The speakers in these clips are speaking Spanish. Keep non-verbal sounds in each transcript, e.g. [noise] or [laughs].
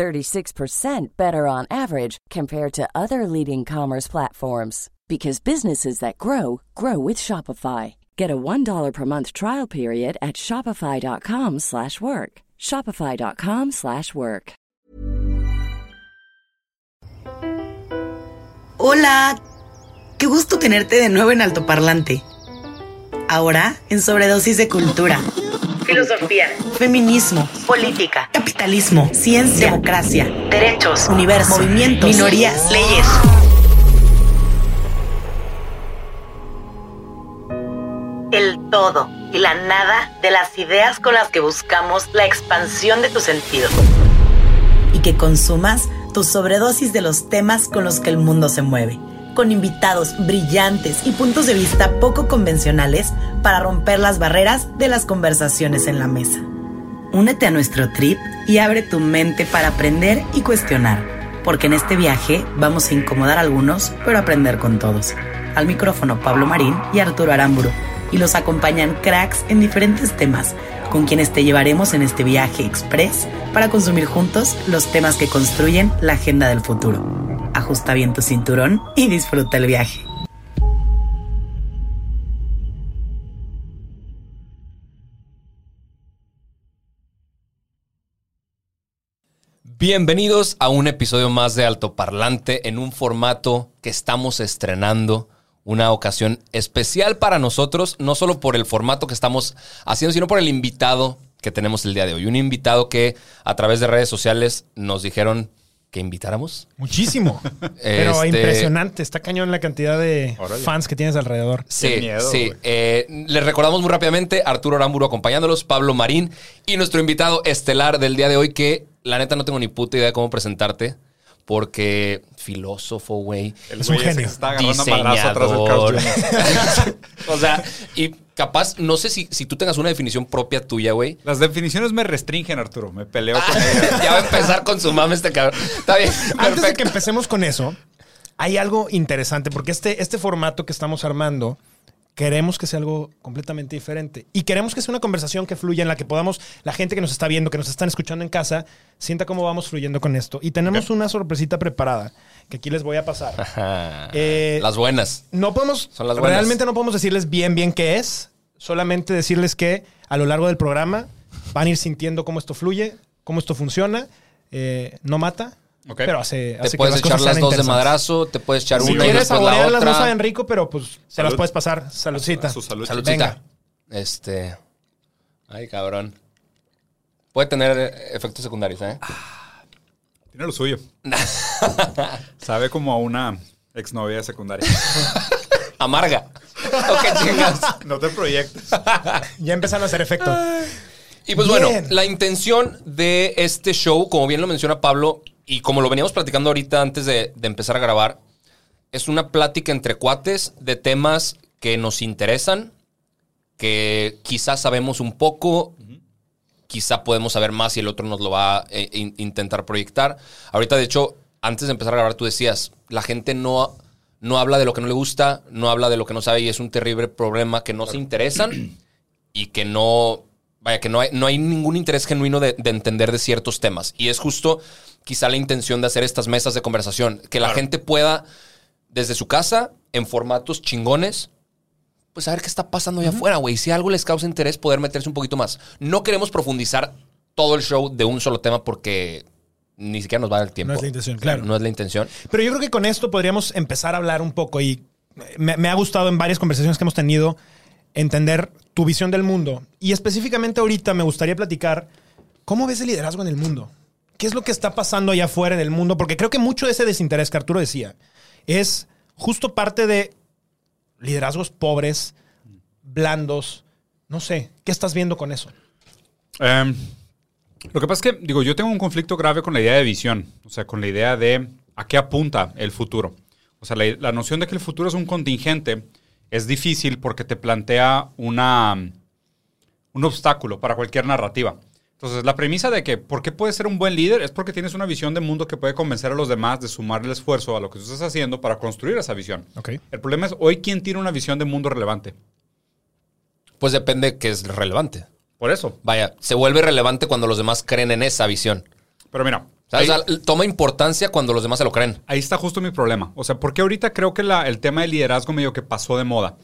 36% better on average compared to other leading commerce platforms because businesses that grow grow with Shopify. Get a $1 per month trial period at shopify.com/work. shopify.com/work. Hola. Qué gusto tenerte de nuevo en Altoparlante. Ahora en sobredosis de cultura. Filosofía, feminismo, política, capitalismo, ciencia, democracia, derechos, universo, movimientos, minorías, leyes. El todo y la nada de las ideas con las que buscamos la expansión de tu sentido. Y que consumas tu sobredosis de los temas con los que el mundo se mueve con invitados brillantes y puntos de vista poco convencionales para romper las barreras de las conversaciones en la mesa. Únete a nuestro trip y abre tu mente para aprender y cuestionar, porque en este viaje vamos a incomodar a algunos, pero aprender con todos. Al micrófono Pablo Marín y Arturo Aramburu, y los acompañan cracks en diferentes temas, con quienes te llevaremos en este viaje express para consumir juntos los temas que construyen la agenda del futuro ajusta bien tu cinturón y disfruta el viaje. Bienvenidos a un episodio más de Altoparlante en un formato que estamos estrenando, una ocasión especial para nosotros, no solo por el formato que estamos haciendo, sino por el invitado que tenemos el día de hoy. Un invitado que a través de redes sociales nos dijeron que invitáramos. Muchísimo. [laughs] Pero Este- impresionante. Está cañón la cantidad de fans que tienes alrededor. Sí, miedo, sí. Eh, les recordamos muy rápidamente, Arturo Aramburu acompañándolos, Pablo Marín y nuestro invitado estelar del día de hoy, que la neta no tengo ni puta idea de cómo presentarte, porque filósofo, güey. El Es un güey genio. que está agarrando madrazo atrás del [laughs] o sea, y capaz, no sé si, si tú tengas una definición propia tuya, güey. Las definiciones me restringen, Arturo. Me peleo Ah, con [laughs] ellas. ya va a empezar con su mame este cabrón. Está bien, Antes de que empecemos con eso, hay algo interesante porque este, este formato que estamos armando queremos que sea algo completamente diferente y queremos que sea una conversación que fluya en la que podamos, la gente que nos está viendo, que nos están escuchando en casa, sienta cómo vamos fluyendo con esto. Y tenemos una sorpresita preparada que aquí les voy a pasar. Eh, Las buenas. No podemos, Son las buenas. realmente no podemos decirles bien, bien qué es. Solamente decirles que a lo largo del programa van a ir sintiendo cómo esto fluye, cómo esto funciona. Eh, no mata, pero hace, hace Te puedes echar las dos de madrazo, te puedes echar Si una y después la saborearlas, no otra. saben rico, pero pues se las Salud. puedes pasar. Saludcita. Su salud. Saludcita. Venga. Este. Ay, cabrón. Puede tener eh, efectos secundarios, ¿eh? Tiene lo suyo. [laughs] Sabe como a una exnovia secundaria. [laughs] Amarga. ¿O qué chingas? No te proyectes. [laughs] Ya empezaron a hacer efecto. Y pues Bien. bueno, la intención de este show, como bien lo menciona Pablo, y como lo veníamos platicando ahorita antes de, de empezar a grabar, es una plática entre cuates de temas que nos interesan, que quizás sabemos un poco, quizá podemos saber más y el otro nos lo va a eh, in- intentar proyectar. Ahorita, de hecho, antes de empezar a grabar, tú decías, la gente no, no habla de lo que no le gusta, no habla de lo que no sabe y es un terrible problema que no se interesan [clears throat] y que no, vaya, que no hay, no hay ningún interés genuino de, de entender de ciertos temas. Y es justo quizá la intención de hacer estas mesas de conversación, que la gente pueda, desde su casa, en formatos chingones, pues saber qué está pasando allá afuera, güey. Si algo les causa interés, poder meterse un poquito más. No queremos profundizar todo el show de un solo tema porque ni siquiera nos va a dar el tiempo. No es la intención, claro. No es la intención. Pero yo creo que con esto podríamos empezar a hablar un poco y me, me ha gustado en varias conversaciones que hemos tenido entender tu visión del mundo. Y específicamente ahorita me gustaría platicar cómo ves el liderazgo en el mundo. ¿Qué es lo que está pasando allá afuera en el mundo? Porque creo que mucho de ese desinterés que Arturo decía es justo parte de liderazgos pobres, blandos. No sé, ¿qué estás viendo con eso? Em, lo que pasa es que, digo, yo tengo un conflicto grave con la idea de visión. O sea, con la idea de a qué apunta el futuro. O sea, la, la noción de que el futuro es un contingente es difícil porque te plantea una, un obstáculo para cualquier narrativa. Entonces, la premisa de que por qué puedes ser un buen líder es porque tienes una visión de mundo que puede convencer a los demás de sumar el esfuerzo a lo que tú estás haciendo para construir esa visión. El problema es hoy quién tiene una visión de mundo relevante. Pues depende que es relevante. Por eso. Vaya, se vuelve relevante cuando los demás creen en esa visión. Pero mira, O sea, ahí, o sea, toma importancia cuando los demás se lo creen. ahí está justo mi problema. O sea, porque ahorita creo que la- el tema del liderazgo medio que pasó de moda.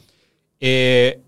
Eh,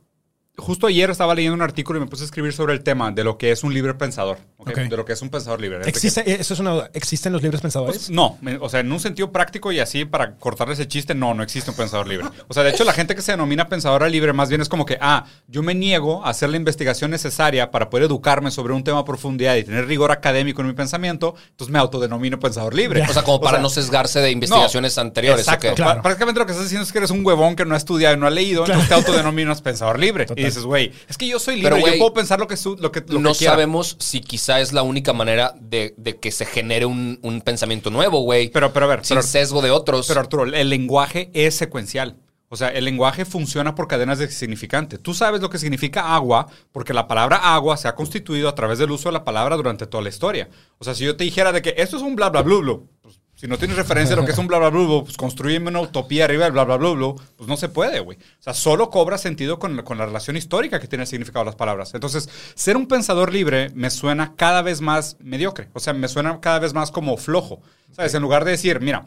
justo ayer estaba leyendo un artículo y me puse a escribir sobre el tema de lo que es un libre pensador. De lo que es un pensador libre. Que- ¿Existe, eso es una duda. ¿Existen los libres pensadores? Pues, no, me- o sea, en un sentido práctico y así para cortarle ese chiste, no, no existe un pensador libre. O sea, de hecho, la gente que se denomina pensadora libre más bien es como que, ah, yo me niego a hacer la investigación necesaria para poder educarme sobre un tema a profundidad y tener rigor académico en mi pensamiento, entonces me autodenomino pensador libre. O sea, como para no sesgarse de investigaciones anteriores. ¿o Exacto. Claro. Pr- Prácticamente lo que estás diciendo es que eres un huevón que no ha estudiado y no ha leído, entonces te autodenominas pensador libre. [laughs] Y dices, güey, es que yo soy libre, Pero, yo puedo pensar lo que, su- lo que, lo no que quiera. sabemos si quizá es la única manera de, de que se genere un, un pensamiento nuevo, güey. Pero, pero a ver, sin pero- sesgo de otros. Pero Arturo, el lenguaje es secuencial. O sea, el lenguaje funciona por cadenas de significante. Tú sabes lo que significa agua porque la palabra agua se ha constituido a través del uso de la palabra durante toda la historia. O sea, si yo te dijera de que esto es un bla bla bla bla, pues, si no tienes referencia de lo que es un bla bla bla, bla, pues construyeme una utopía arriba del bla bla bla, bla, pues no se puede, güey. O sea, solo cobra sentido con, con la relación histórica que tiene el significado de las palabras. Entonces, ser un pensador libre me suena cada vez más mediocre. O sea, me suena cada vez más como flojo. ¿Sabes? En lugar de decir, mira,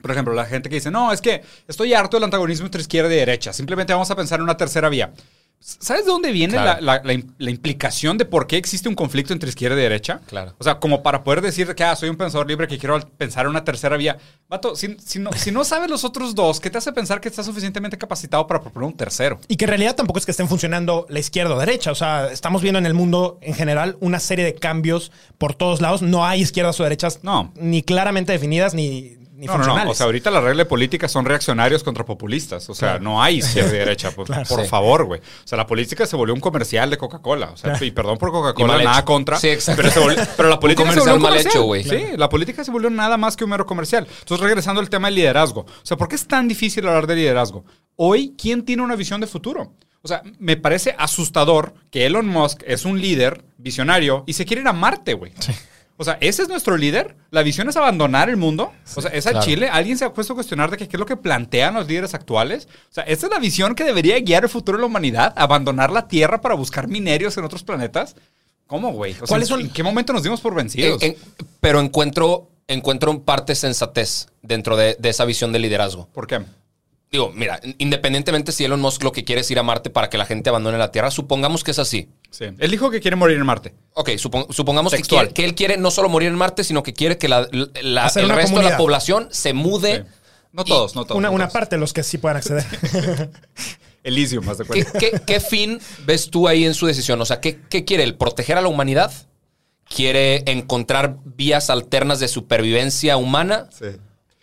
por ejemplo, la gente que dice, no, es que estoy harto del antagonismo entre izquierda y derecha. Simplemente vamos a pensar en una tercera vía. ¿Sabes de dónde viene Claro. la, la- la im- la implicación de por qué existe un conflicto entre izquierda y derecha? Claro. O sea, como para poder decir que ah, soy un pensador libre que quiero pensar en una tercera vía. Vato, si, si no, si no sabes los otros dos, ¿qué te hace pensar que estás suficientemente capacitado para proponer un tercero? Y que en realidad tampoco es que estén funcionando la izquierda o derecha. O sea, estamos viendo en el mundo en general una serie de cambios por todos lados. No hay izquierdas o derechas No. ni claramente definidas ni, ni No, no, funcionales. no. O sea, ahorita la regla de política son reaccionarios contra populistas. O sea, Claro. no hay izquierda y [laughs] derecha. Por, Claro. por Sí. favor, güey. O sea, la política se volvió un comercial de Coca-Cola. O sea, Claro. y perdón por Coca-Cola, nada hecho. contra. Sí, exacto. pero, se volvió- [laughs] pero la política se comercial volvió un mal hecho, güey. Sí, la política se volvió nada más que un mero comercial. Entonces, regresando al tema del liderazgo. O sea, ¿por qué es tan difícil hablar de liderazgo? Hoy, ¿quién tiene una visión de futuro? O sea, me parece asustador que Elon Musk es un líder visionario y se quiere ir a Marte, güey. O sea, ¿ese es nuestro líder? ¿La visión es abandonar el mundo? O sea, ¿es a claro. Chile? ¿Alguien se ha puesto a cuestionar de que qué es lo que plantean los líderes actuales? O sea, ¿esta es la visión que debería guiar el futuro de la humanidad? ¿Abandonar la Tierra para buscar minerios en otros planetas? ¿Cómo, güey? O sea, ¿Cuáles ¿en- son- ¿En qué momento nos dimos por vencidos? En- en- pero encuentro, encuentro parte sensatez dentro de, de esa visión de liderazgo. ¿Por qué? Digo, mira, independientemente si Elon Musk lo que quiere es ir a Marte para que la gente abandone la Tierra, supongamos que es así. Sí. Él dijo que quiere morir en Marte. Ok, supon- supongamos que, Textual. quiere- que él quiere no solo morir en Marte, sino que quiere que la- la- Hacer el resto de la población se mude. Sí. No todos, no todos. una no una todos. parte de los que sí puedan acceder. [laughs] Elysium, más de ¿Qué, cuenta. qué- qué fin ves tú ahí en su decisión? O sea, ¿qué, qué quiere él? ¿Proteger a la humanidad? ¿Quiere encontrar vías alternas de supervivencia humana? Sí.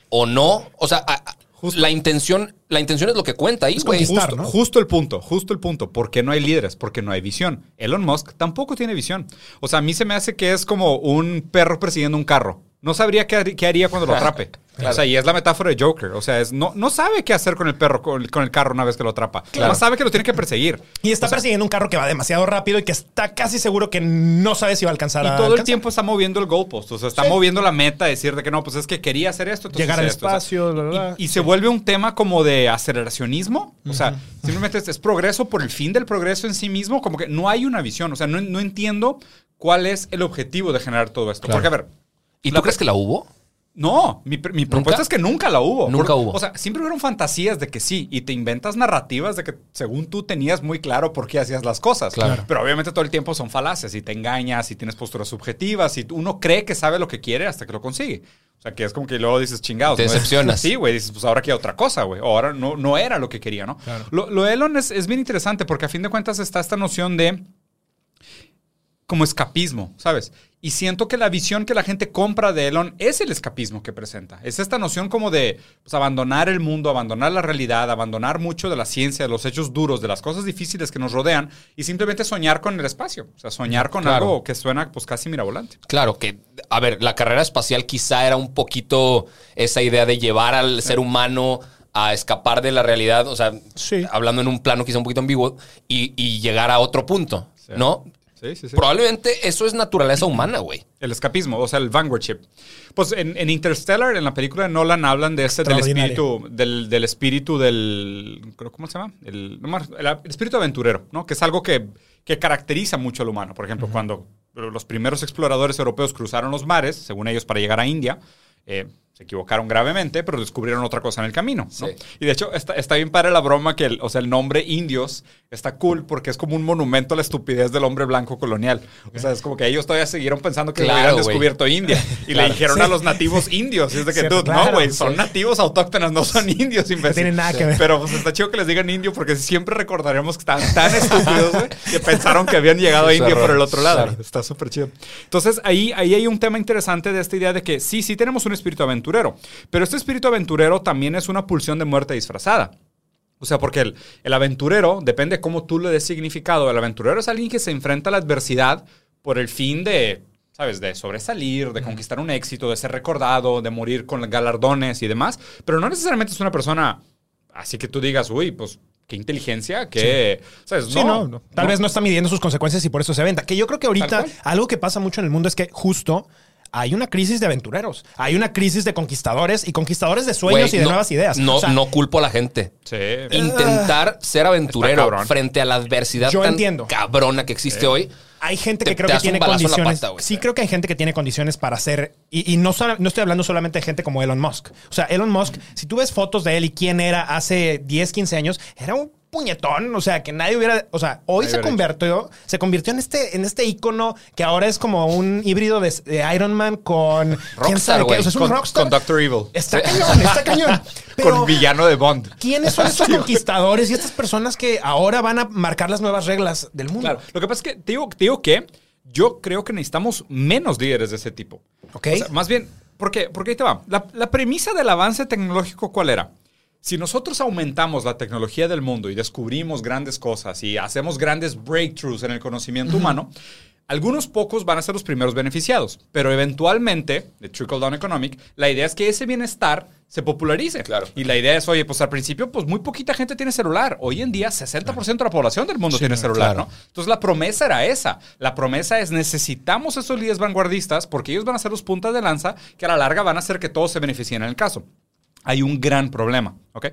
¿O no? O sea, a- a- la intención, la intención es lo que cuenta ahí, güey. Justo, ¿no? justo el punto, justo el punto. ¿Por qué no hay líderes? Porque no hay visión. Elon Musk tampoco tiene visión. O sea, a mí se me hace que es como un perro persiguiendo un carro. No sabría qué, har- qué haría cuando lo [laughs] atrape. O sea, y es la metáfora de Joker. O sea, es, no, no sabe qué hacer con el perro, con, con el carro una vez que lo atrapa. No sabe que lo tiene que perseguir. y está persiguiendo un carro que va demasiado rápido y que está casi seguro que no sabe si va a alcanzar Y a todo el tiempo está moviendo el goalpost. O sea, está Sí. moviendo la meta, decir de que no, pues es que quería hacer esto. entonces Llegar al. O sea, espacio, bla, bla, bla. Y, se vuelve un tema como de aceleracionismo. O sea, simplemente es, es progreso por el fin del progreso en sí mismo. Como que no hay una visión. O sea, no, no entiendo cuál es el objetivo de generar todo esto. Claro. Porque, a ver, ¿Y la- tú crees que la hubo? no, mi, mi propuesta es que nunca la hubo. Nunca Por- hubo. O sea, siempre hubieron fantasías de que sí, y te inventas narrativas de que según tú tenías muy claro por qué hacías las cosas. Claro. Pero obviamente todo el tiempo son falaces y te engañas y tienes posturas subjetivas y uno cree que sabe lo que quiere hasta que lo consigue. O sea, que es como que luego dices chingados. Te ¿no? decepcionas. [laughs] Sí, güey, dices, pues ahora quiero otra cosa, güey. O ahora no, no era lo que quería, ¿no? Lo, lo de Elon es, es bien interesante porque a fin de cuentas está esta noción de como escapismo, ¿sabes? Y siento que la visión que la gente compra de Elon es el escapismo que presenta. Es esta noción como de pues, abandonar el mundo, abandonar la realidad, abandonar mucho de la ciencia, de los hechos duros, de las cosas difíciles que nos rodean y simplemente soñar con el espacio. O sea, soñar con Claro. algo que suena pues casi mirabolante. Claro que, a ver, la carrera espacial quizá era un poquito esa idea de llevar al ser humano a escapar de la realidad, o sea, Sí. hablando en un plano quizá un poquito ambiguo, y, y llegar a otro punto, ¿no? Sí, sí, sí. Probablemente eso es naturaleza humana, güey. El escapismo, o sea, el vanguardship. Pues en, en Interstellar, en la película de Nolan, hablan de ese del espíritu, del, del espíritu del. ¿Cómo se llama? El, no más- el espíritu aventurero, ¿no? Que es algo que, que caracteriza mucho al humano. Por ejemplo, cuando los primeros exploradores europeos cruzaron los mares, según ellos, para llegar a India, eh, se equivocaron gravemente, pero descubrieron otra cosa en el camino. ¿no? Sí. Y de hecho, está, está bien padre la broma que, el, o sea, el nombre indios está cool porque es como un monumento a la estupidez del hombre blanco colonial. O sea, es como que ellos todavía siguieron pensando que Claro, hubieran güey. descubierto India. [laughs] Y le dijeron a los nativos indios. Y es de que, Cierto, dude, claro, no, güey, son sí. nativos autóctonos, no son indios, imbécil. No tiene nada que ver. Pero pues está chido que les digan indio porque siempre recordaremos que estaban tan estúpidos, güey, que pensaron que habían llegado a India por el otro lado. Claro. Está súper chido. Entonces, ahí, ahí hay un tema interesante de esta idea de que sí, sí tenemos un espíritu aventurero, pero este espíritu aventurero también es una pulsión de muerte disfrazada. O sea, porque el, el aventurero, depende de cómo tú le des significado, el aventurero es alguien que se enfrenta a la adversidad por el fin de, ¿sabes? De sobresalir, de conquistar un éxito, de ser recordado, de morir con galardones y demás, pero no necesariamente es una persona así que tú digas, uy, pues qué inteligencia, qué... ¿Sabes? Sí, no, no. Tal vez no está midiendo sus consecuencias y por eso se venta. Que yo creo que ahorita algo que pasa mucho en el mundo es que justo hay una crisis de aventureros. Hay una crisis de conquistadores y conquistadores de sueños y de no- nuevas ideas. No, O sea, no culpo a la gente. Sí. Intentar ser Está aventurero frente a la adversidad Yo tan entiendo. cabrona que existe hoy. Hay gente Te- que creo te que tiene condiciones. pata, sí, creo que hay gente que tiene condiciones para hacer. Y, y no, no estoy hablando solamente de gente como Elon Musk. O sea, Elon Musk, si tú ves fotos de él y quién era hace 10, 15 años, era un puñetón. O sea, que nadie hubiera. O sea, hoy Nadie se convirtió, se convirtió en este, en este ícono que ahora es como un híbrido de, de Iron Man con. ¿Quién Rockstar, sabe qué? güey. O sea, es un Con, rockstar. con Doctor Evil. Está cañón, está [laughs] cañón. Pero, con villano de Bond. ¿quiénes son [laughs] estos Sí, conquistadores y estas personas que ahora van a marcar las nuevas reglas del mundo? Claro. Lo que pasa es que te digo, te digo que yo creo que necesitamos menos líderes de ese tipo. Ok. O sea, más bien, porque, porque ahí te va. La, la premisa del avance tecnológico, ¿cuál era? Si nosotros aumentamos la tecnología del mundo y descubrimos grandes cosas y hacemos grandes breakthroughs en el conocimiento humano, algunos pocos van a ser los primeros beneficiados. Pero eventualmente, de Trickle Down Economic, la idea es que ese bienestar se popularice. Claro. Y la idea es, oye, pues al principio, pues muy poquita gente tiene celular. Hoy en día, 60% de la población del mundo tiene celular, claro. ¿no? Entonces la promesa era esa. La promesa es necesitamos esos líderes vanguardistas porque ellos van a ser los puntas de lanza que a la larga van a hacer que todos se beneficien en el caso. Hay un gran problema, ¿ok?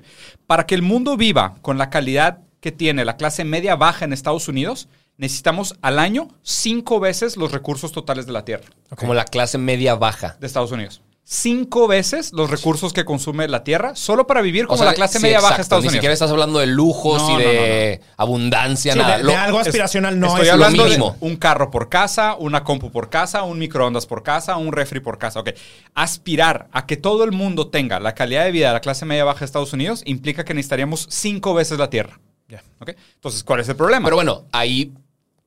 Para que el mundo viva con la calidad que tiene la clase media baja en Estados Unidos, necesitamos al año cinco veces los recursos totales de la Tierra Como la clase media baja. de Estados Unidos. Cinco veces los recursos que consume la Tierra solo para vivir como O sea, la clase sí, media baja de. Estados Ni Unidos. siquiera estás hablando de lujos No, y de abundancia, Sí, nada. de, Lo- de algo Es- aspiracional no Estoy es lo hablando mínimo. de un carro por casa, una compu por casa, un microondas por casa, un refri por casa. Ok. Aspirar a que todo el mundo tenga la calidad de vida de la clase media baja de Estados Unidos implica que necesitaríamos cinco veces la Tierra. Ya. Ok. Entonces, ¿cuál es el problema? Pero bueno, ahí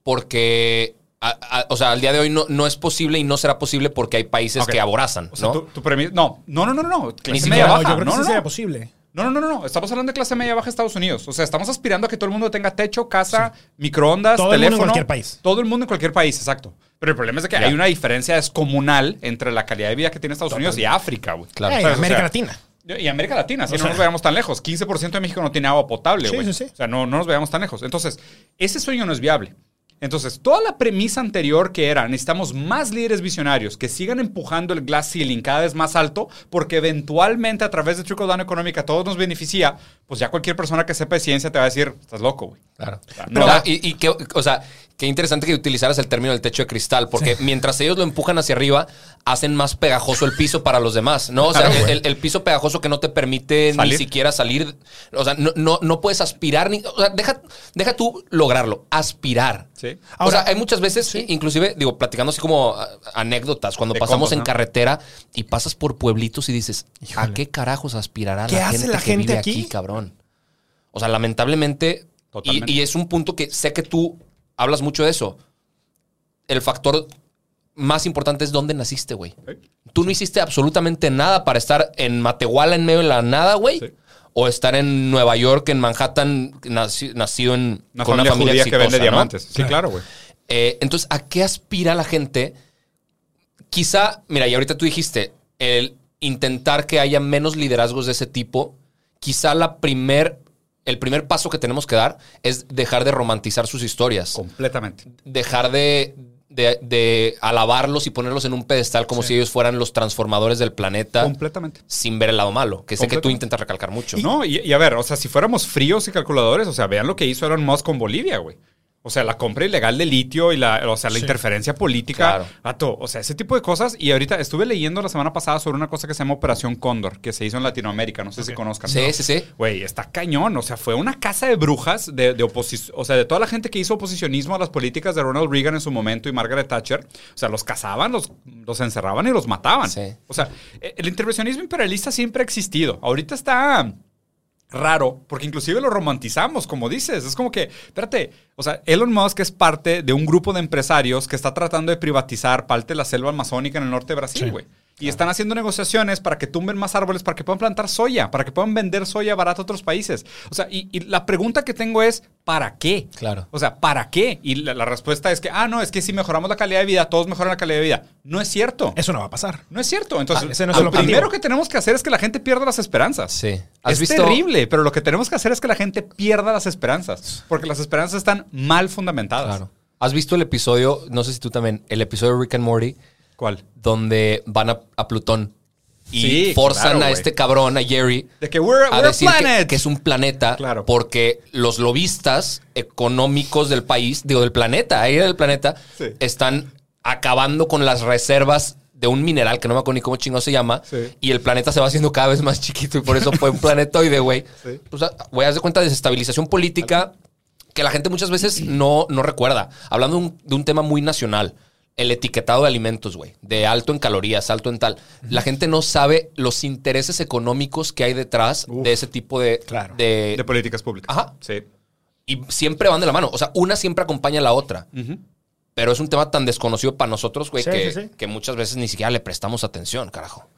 porque... a- a- o sea, al día de hoy no, no es posible y no será posible porque hay países que aborazan, o sea, ¿no? tu, tu premisa- No, no, no, no, no. Clase siquiera- media No, baja. yo creo que no, sí no, sería no. posible. No, no, no, no, no. Estamos hablando de clase media baja de Estados Unidos. O sea, estamos aspirando a que todo el mundo tenga techo, casa, microondas, Todo el mundo en teléfono. cualquier país. Todo el mundo en cualquier país, exacto. Pero el problema es de que Ya. hay una diferencia descomunal entre la calidad de vida que tiene Estados Unidos y África, güey. Claro. Eh. O América sea, Latina. Y América Latina, si O no nos veamos tan lejos. 15% de México no tiene agua potable, Sí, güey. sí, sí. O sea, no, no nos veamos tan lejos. Entonces, ese sueño no es viable. Entonces, toda la premisa anterior que era, necesitamos más líderes visionarios que sigan empujando el glass ceiling cada vez más alto, porque eventualmente a través de Trickle Down Económica a todos nos beneficia, pues ya cualquier persona que sepa de ciencia te va a decir, estás loco, güey. Claro. No. O sea, y, o sea, qué interesante que utilizaras el término del techo de cristal, porque mientras ellos lo empujan hacia arriba, hacen más pegajoso el piso para los demás, ¿no? O sea, Claro, el, güey. el- el piso pegajoso que no te permite Salir. ni siquiera salir. O sea, no, no, no puedes aspirar ni. O sea, deja, deja tú lograrlo, aspirar. Sí. O Ahora- sea, hay muchas veces, inclusive, digo, platicando así como a- anécdotas, cuando De pasamos en carretera y pasas por pueblitos y dices, ¿a qué carajos aspirará ¿Qué la hace gente la que gente vive aquí? aquí, cabrón? O sea, lamentablemente, y, y es un punto que sé que tú hablas mucho de eso. El factor más importante es dónde naciste, güey. Tú no hiciste absolutamente nada para estar en Matehuala, en medio de la nada, güey. Sí. O estar en Nueva York, en Manhattan, naci- nacido en Una con familia, una familia judía que vende ¿no? diamantes. Sí, claro, güey. Eh, entonces, ¿a qué aspira la gente? Quizá, mira, y ahorita tú dijiste, el intentar que haya menos liderazgos de ese tipo, quizá la primer, el primer paso que tenemos que dar es dejar de romantizar sus historias. Completamente. Dejar de, de, de alabarlos y ponerlos en un pedestal como si ellos fueran los transformadores del planeta Completamente. sin ver el lado malo, que sé que tú intentas recalcar mucho. No, y, y a ver, o sea, si fuéramos fríos y calculadores, o sea, vean lo que hizo Elon Musk con Bolivia, güey. O sea, la compra ilegal de litio y la, o sea, la Sí. interferencia política. Claro. O sea, ese tipo de cosas. Y ahorita estuve leyendo la semana pasada sobre una cosa que se llama Operación Cóndor, que se hizo en Latinoamérica. No sé si conozcan. Sí, ¿no? sí, sí. Güey, está cañón. O sea, fue una casa de brujas de, de oposición. O sea, de toda la gente que hizo oposicionismo a las políticas de Ronald Reagan en su momento y Margaret Thatcher. O sea, los cazaban, los, los encerraban y los mataban. Sí. O sea, eh, el intervencionismo imperialista siempre ha existido. Ahorita está raro, porque inclusive lo romantizamos, como dices. Es como que, espérate, o sea, Elon Musk es parte de un grupo de empresarios que está tratando de privatizar parte de la selva amazónica en el norte de Brasil, Sí. Y están haciendo negociaciones para que tumben más árboles, para que puedan plantar soya, para que puedan vender soya barata a otros países. O sea, y, y la pregunta que tengo es, ¿para qué? Claro. O sea, ¿para qué? Y la, la respuesta es que, ah, no, es que si mejoramos la calidad de vida, todos mejoran la calidad de vida. No es cierto. Eso no va a pasar. No es cierto. Entonces, Ah, ese no es lo primero que tenemos que hacer es que la gente pierda las esperanzas. Sí. ¿Has Es visto- terrible, pero lo que tenemos que hacer es que la gente pierda las esperanzas. Porque las esperanzas están mal fundamentadas. Claro. ¿Has visto el episodio, no sé si tú también, el episodio de Rick and Morty, ¿Cuál? donde van a, a Plutón y Sí, forzan claro, a este cabrón, a Jerry, De que we're, a we're a decir que, es un planeta Claro. porque los lobistas económicos del país, digo, del planeta, ahí del planeta, Sí. están acabando con las reservas de un mineral que no me acuerdo ni cómo chingo se llama Sí. y el planeta se va haciendo cada vez más chiquito y por eso fue un [laughs] planetoide, güey. Sea, güey, haz de cuenta de desestabilización política que la gente muchas veces no, no recuerda. Hablando de un, de un tema muy nacional, el etiquetado de alimentos, güey, de alto en calorías, alto en tal. La gente no sabe los intereses económicos que hay detrás Uf. de ese tipo de... Claro. de- De políticas públicas. Ajá. Sí. y siempre van de la mano. O sea, una siempre acompaña a la otra. Pero es un tema tan desconocido para nosotros, güey, Sí, que, sí, sí. que muchas veces ni siquiera le prestamos atención, carajo.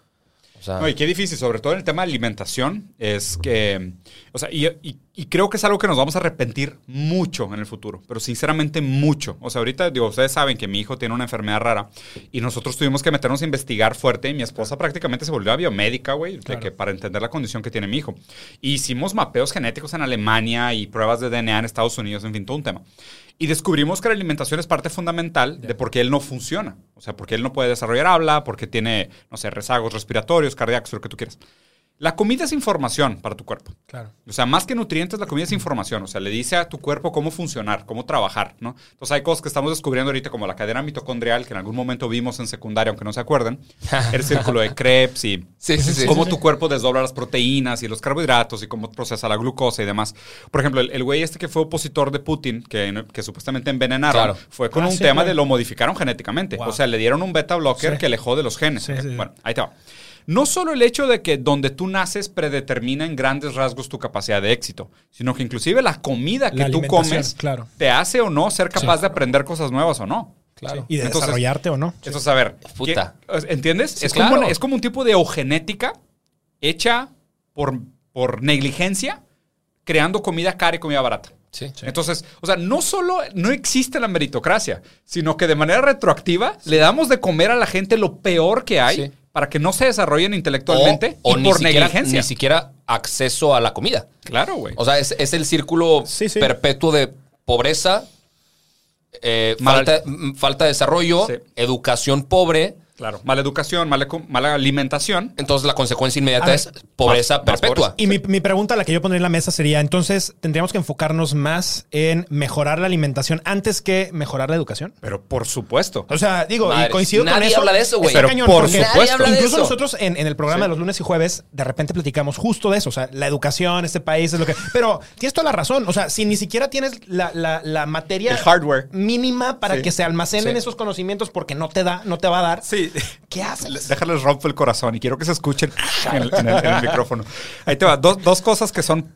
Sea, No, y qué difícil, sobre todo en el tema de alimentación, es que, o sea, y, y- y creo que es algo que nos vamos a arrepentir mucho en el futuro, pero sinceramente mucho. O sea, ahorita, digo, ustedes saben que mi hijo tiene una enfermedad rara y nosotros tuvimos que meternos a investigar fuerte y mi esposa prácticamente se volvió a biomédica, güey, Claro. que para entender la condición que tiene mi hijo. Hicimos mapeos genéticos en Alemania y pruebas de DNA en Estados Unidos, en fin, todo un tema. Y descubrimos que la alimentación es parte fundamental de por qué él no funciona. O sea, porque él no puede desarrollar habla, porque tiene, no sé, rezagos respiratorios, cardíacos, lo que tú quieras. La comida es información para tu cuerpo. Claro. O sea, más que nutrientes, la comida es información. O sea, le dice a tu cuerpo cómo funcionar, cómo trabajar, ¿no? Entonces hay cosas que estamos descubriendo ahorita, como la cadena mitocondrial, que en algún momento vimos en secundaria, aunque no se acuerden. [laughs] El círculo de Krebs y Sí, sí, sí. cómo tu cuerpo desdobla las proteínas y los carbohidratos y cómo procesa la glucosa y demás. Por ejemplo, el, el güey este que fue opositor de Putin, que, que supuestamente envenenaron, Claro. fue con Ah, un tema claro. de lo modificaron genéticamente. Wow. O sea, le dieron un beta blocker que alejó de los genes. Bueno, ahí te va. No solo el hecho de que donde tú naces predetermina en grandes rasgos tu capacidad de éxito, sino que inclusive la comida que La tú comes claro. te hace o no ser capaz de aprender cosas nuevas o no. Claro. Y de Entonces- desarrollarte o no. Entonces, a ver, Puta. ¿qué- ¿entiendes? Sí, es, claro. como, es como un tipo de eugenética hecha por, por negligencia, creando comida cara y comida barata. Sí. Entonces, o sea, no solo no existe la meritocracia, sino que de manera retroactiva le damos de comer a la gente lo peor que hay Sí. Para que no se desarrollen intelectualmente o, o y ni por siquiera, negligencia. Ni siquiera acceso a la comida. Claro, güey. O sea, es, es el círculo Sí, sí. perpetuo de pobreza, eh, falta, mm, falta de desarrollo, Sí. educación pobre. Claro. Mala educación, mala, mala alimentación. Entonces la consecuencia inmediata ver, es pobreza más- más perpetua. Y mi, mi pregunta, la que yo pondría en la mesa sería, entonces, ¿tendríamos que enfocarnos más en mejorar la alimentación antes que mejorar la educación? Pero por supuesto. O sea, digo, y coincido con nadie eso. habla de eso, güey. Pero cañón, por supuesto. Incluso eso. nosotros en, en el programa de los lunes y jueves, de repente platicamos justo de eso. O sea, la educación, este país es lo que. Pero tienes toda la razón. O sea, si ni siquiera tienes la, la- la materia El hardware. mínima para Sí. que se almacenen Sí. esos conocimientos porque no te da, no te va a dar. Sí. [laughs] ¿Qué haces? Le- Déjales rompo el corazón y quiero que se escuchen en el, en el- en el micrófono. Ahí te va. Dos, dos cosas que son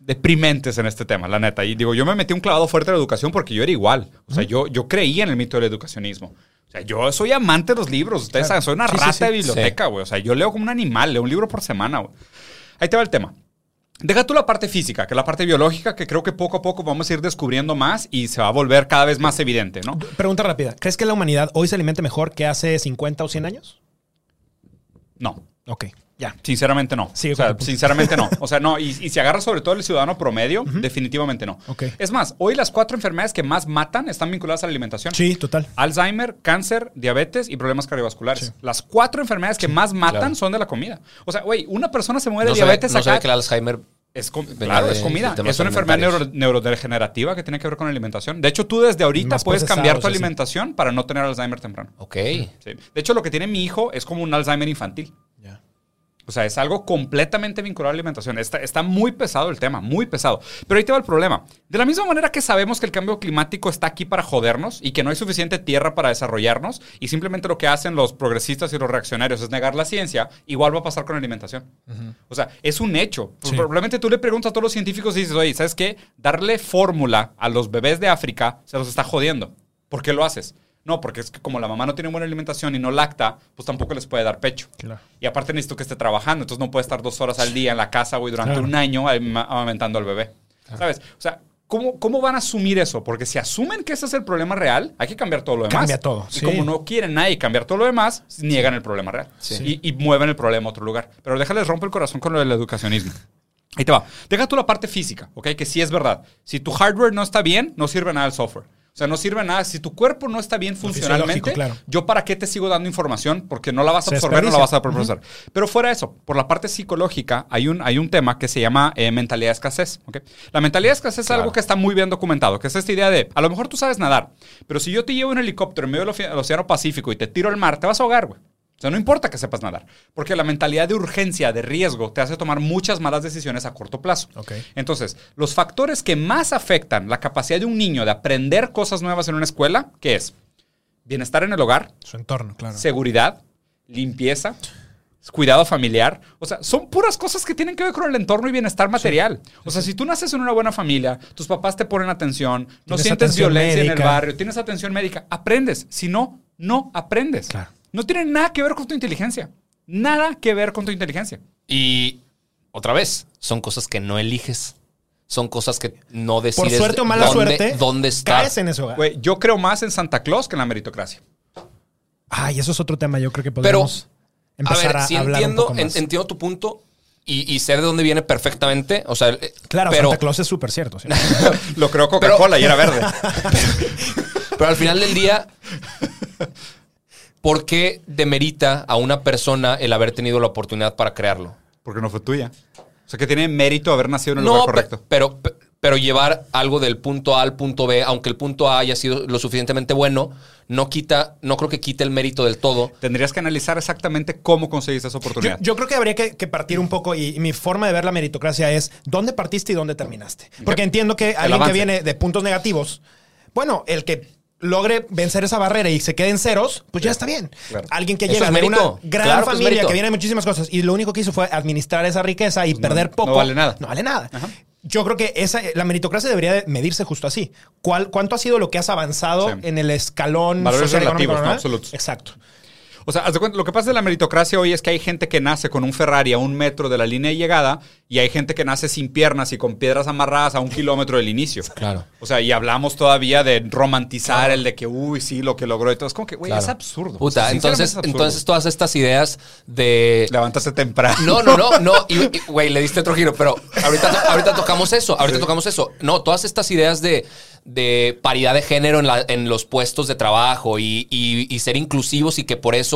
deprimentes en este tema, la neta. Y digo, yo me metí un clavado fuerte en la educación porque yo era igual. O sea, yo, yo creía en el mito del educacionismo. O sea, yo soy amante de los libros. Ustedes Claro. saben, soy una Sí, sí, rata sí. de biblioteca, güey. O sea, yo leo como un animal, leo un libro por semana, güey. Ahí te va el tema. Deja tú la parte física, que es la parte biológica, que creo que poco a poco vamos a ir descubriendo más y se va a volver cada vez más evidente, ¿no? Pregunta rápida. ¿Crees que la humanidad hoy se alimenta mejor que hace 50 o 100 años? No. Ok. Ya. Sinceramente no. Sigue o sea, punto. sinceramente no. O sea, no. Y, [laughs] y si agarras sobre todo el ciudadano promedio, definitivamente no. Ok. Es más, hoy las cuatro enfermedades que más matan están vinculadas a la alimentación. Sí, total. Alzheimer, cáncer, diabetes y problemas cardiovasculares. Las cuatro enfermedades que más matan claro. son de la comida. O sea, güey, una persona se muere No de sabe, diabetes no acá. sabe que el Alzheimer Es, claro, de- es comida. Es una enfermedad neuro- neurodegenerativa que tiene que ver con la alimentación. De hecho, tú desde ahorita Más puedes cambiar tu alimentación para no tener Alzheimer temprano. Ok. Sí. De hecho, lo que tiene mi hijo es como un Alzheimer infantil. O sea, es algo completamente vinculado a la alimentación. Está, está muy pesado el tema, muy pesado. Pero ahí te va el problema. De la misma manera que sabemos que el cambio climático está aquí para jodernos y que no hay suficiente tierra para desarrollarnos y simplemente lo que hacen los progresistas y los reaccionarios es negar la ciencia, igual va a pasar con la alimentación. O sea, es un hecho. Sí. Probablemente tú le preguntas a todos los científicos y dices, oye, ¿sabes qué? Darle fórmula a los bebés de África se los está jodiendo. ¿Por qué lo haces? No, porque es que como la mamá no tiene buena alimentación y no lacta, pues tampoco les puede dar pecho. Claro. Y aparte necesito que esté trabajando, entonces no puede estar dos horas al día en la casa, güey, durante Claro. un año ama- amamantando al bebé. ¿Sabes? O sea, ¿cómo, ¿cómo van a asumir eso? Porque si asumen que ese es el problema real, hay que cambiar todo lo demás. Cambia todo, Y sí. como no quieren nadie cambiar todo lo demás, niegan el problema real. Sí. Y, y mueven el problema a otro lugar. Pero déjales romper el corazón con lo del educacionismo. Ahí te va. Deja tú la parte física, ¿ok? Que sí es verdad. Si tu hardware no está bien, no sirve nada el software. O sea, no sirve nada. Si tu cuerpo no está bien funcionalmente, claro. yo para qué te sigo dando información porque no la vas a Se absorber, no la vas a procesar. Pero fuera de eso, por la parte psicológica, hay un, hay un tema que se llama eh, mentalidad de escasez. ¿ok? La mentalidad de escasez es algo que está muy bien documentado, que es esta idea de, a lo mejor tú sabes nadar, pero si yo te llevo en helicóptero en medio del Océano Pacífico y te tiro al mar, te vas a ahogar, güey. O sea, no importa que sepas nadar, porque la mentalidad de urgencia, de riesgo, te hace tomar muchas malas decisiones a corto plazo. Entonces, los factores que más afectan la capacidad de un niño de aprender cosas nuevas en una escuela, ¿qué es? Bienestar en el hogar, Su entorno, claro. seguridad, limpieza, cuidado familiar. O sea, son puras cosas que tienen que ver con el entorno y bienestar material. O sea, si tú naces en una buena familia, tus papás te ponen atención, no sientes atención violencia en el barrio, tienes atención médica, aprendes. Si no, no aprendes. Claro. No tiene nada que ver con tu inteligencia. Nada que ver con tu inteligencia. Y otra vez, son cosas que no eliges. Son cosas que no decides. Por suerte o mala dónde, suerte, ¿Dónde estar? caes en hogar. Güey, yo creo más en Santa Claus que en la meritocracia. Ay, eso es otro tema. Yo creo que Pero, podemos a empezar ver, a, sí hablar entiendo, un poco más. en- entiendo tu punto y, y sé de dónde viene perfectamente. O sea, eh, claro, pero, Santa Claus es súper cierto. ¿sí? [laughs] Lo creo Coca-Cola y era verde. [laughs] pero al final del día, [laughs] ¿por qué demerita a una persona el haber tenido la oportunidad para crearlo? Porque no fue tuya. O sea, que tiene mérito haber nacido en el lugar correcto. pero, pe- pero llevar algo del punto A al punto B, aunque el punto A haya sido lo suficientemente bueno, no quita, no creo que quite el mérito del todo. Tendrías que analizar exactamente cómo conseguiste esa oportunidad. yo creo que habría que, que partir un poco y, y mi forma de ver la meritocracia es dónde partiste y dónde terminaste. Porque entiendo que alguien avance. que viene de puntos negativos, bueno, el que logre vencer esa barrera y se quede en ceros, pues ya está bien. Claro. Alguien que llega es de mérito. una gran Claro familia que viene de muchísimas cosas y lo único que hizo fue administrar esa riqueza y perder poco. no vale nada. No vale nada. Yo creo que esa, la meritocracia debería de medirse justo así. ¿Cuál, ¿Cuánto ha sido lo que has avanzado Sí. en el escalón Valores socioeconómico, relativos, no ¿no? absolutos. Exacto. O sea, lo que pasa de la meritocracia hoy es que hay gente que nace con un Ferrari a un metro de la línea de llegada y hay gente que nace sin piernas y con piedras amarradas a un kilómetro del inicio. [laughs] Claro. O sea, y hablamos todavía de romantizar el de que, uy, sí, lo que logró y todo. Es como que, güey, Claro. es absurdo. Puta, O sea, sinceramente entonces, es absurdo. entonces todas estas ideas de Levantarse temprano. No, no, no, no. [laughs] Y, Güey, le diste otro giro, pero ahorita, ahorita tocamos eso. Ahorita tocamos eso. No, todas estas ideas de, de paridad de género en, la- en los puestos de trabajo y, y- y ser inclusivos y que por eso